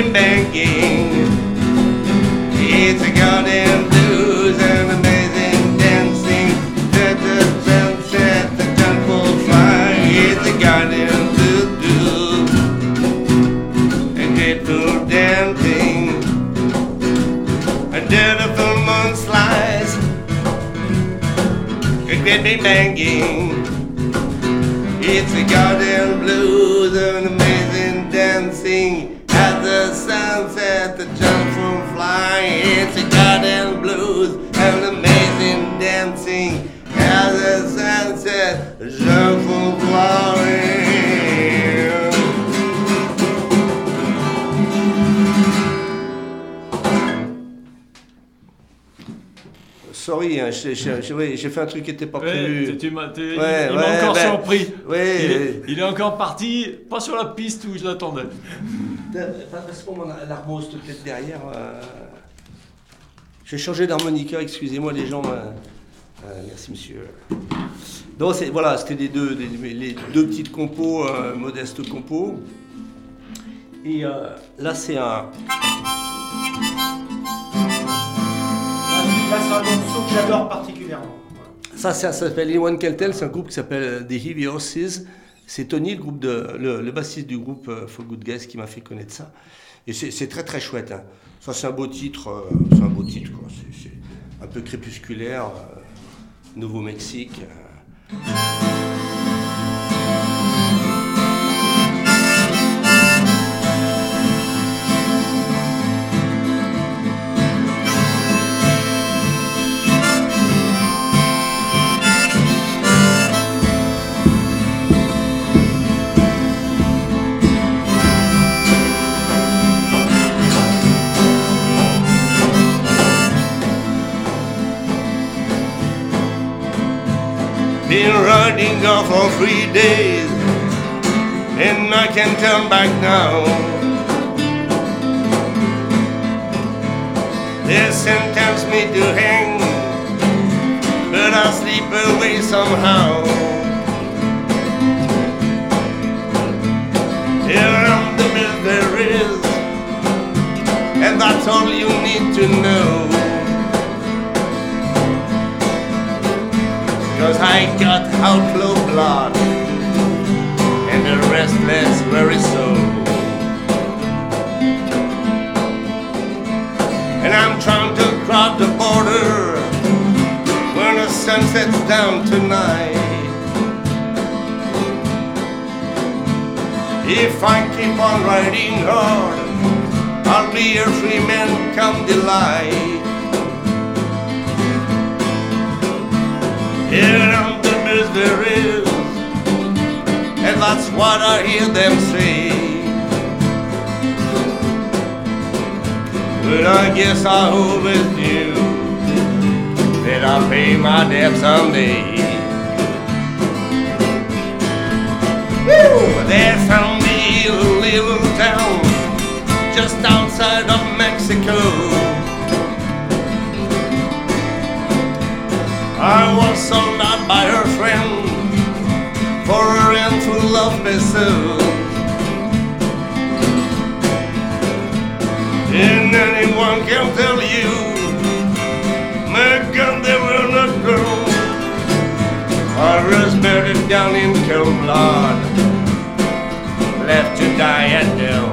great big. It's a goddamn blues and amazing dancing. The, the sunset, the temple fly. It's a goddamn blues, blues. And grateful dancing. A beautiful moon slice. A great big banging. It's a goddamn blues and It's a goddamn blues and amazing dancing. At the sunset, jump from flying. Sorry, hein, j'ai fait un truc qui n'était pas Ouais, prévu. tu- tu Ouais, il m'a ouais, encore ben, surpris. il, est, il est encore parti, pas sur la piste où je l'attendais. Passe-moi mon l'armose peut-être derrière. euh. J'ai changé d'harmonica, excusez-moi les gens. euh. Euh, merci monsieur. Donc voilà, c'était les deux, les, les deux petites compos, euh, modestes compos. Et euh, là c'est un. Là, c'est un morceau que j'adore particulièrement. Ça, ça s'appelle One Keltel, c'est un groupe qui s'appelle The Heavy Horses. C'est Tony, le, groupe de, le, le bassiste du groupe For Good Guys, qui m'a fait connaître ça. Et c'est c'est très très chouette. hein. Ça, c'est un beau titre. euh, c'est un beau titre, quoi. C'est- un peu crépusculaire. euh, Nouveau-Mexique. Riding off for three days, and I can turn back now. They sentence me to hang, but I sleep away somehow. Here on the mill there is, and that's all you need to know. Cause I got outlaw blood And a restless, weary soul. And I'm trying to cross the border when the sun sets down tonight. If I keep on riding hard, I'll be a free man come delight. Here on the is, and that's what I hear them say. But I guess I always knew that I'll pay my debt someday. Woo! They found me a little town just outside of Mexico. I was sold out by her friend for a handful of pesos. And anyone can tell you, my gun they will not grow. I was buried down in cold blood, left to die at dawn.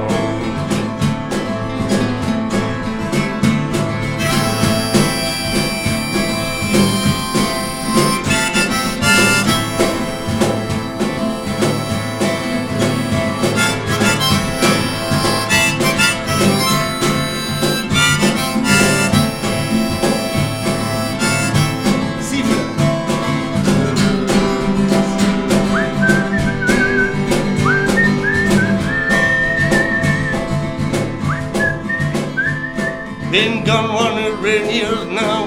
Been gone one hundred years now,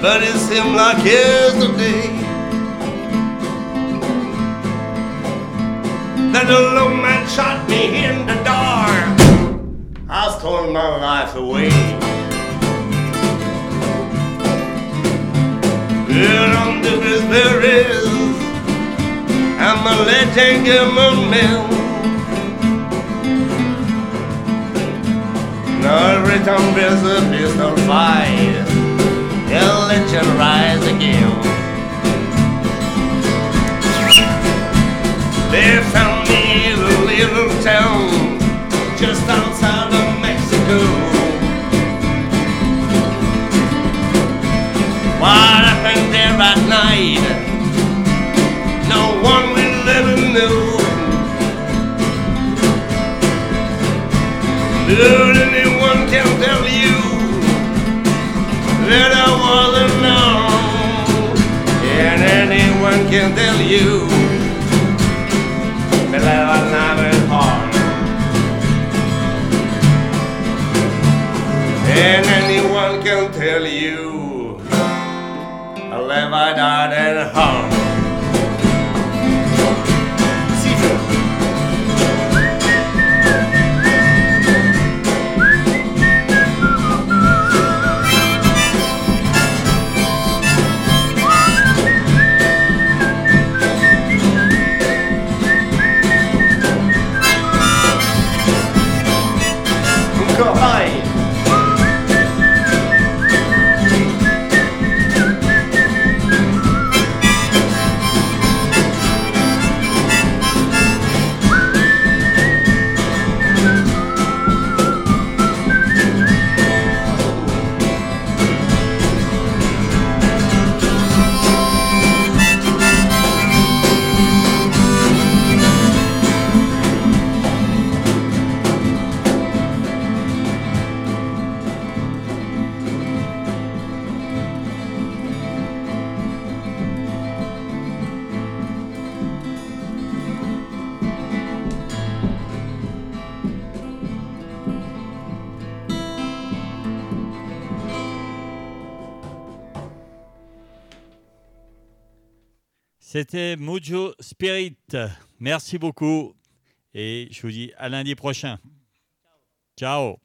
but it seems like yesterday. That old man shot me in the dark. I stole my life away. But on the is, I'm a legend among men. No return is a pistol fight. Hell, let you rise again. They found me in a little town just outside of Mexico. What happened there at night? No one will ever know. But anyone can tell you that I wasn't known. And anyone can tell you that I was not at home. And anyone can tell you I live, I died at home. C'était Mojo Spirit. Merci beaucoup. Et je vous dis à lundi prochain. Ciao.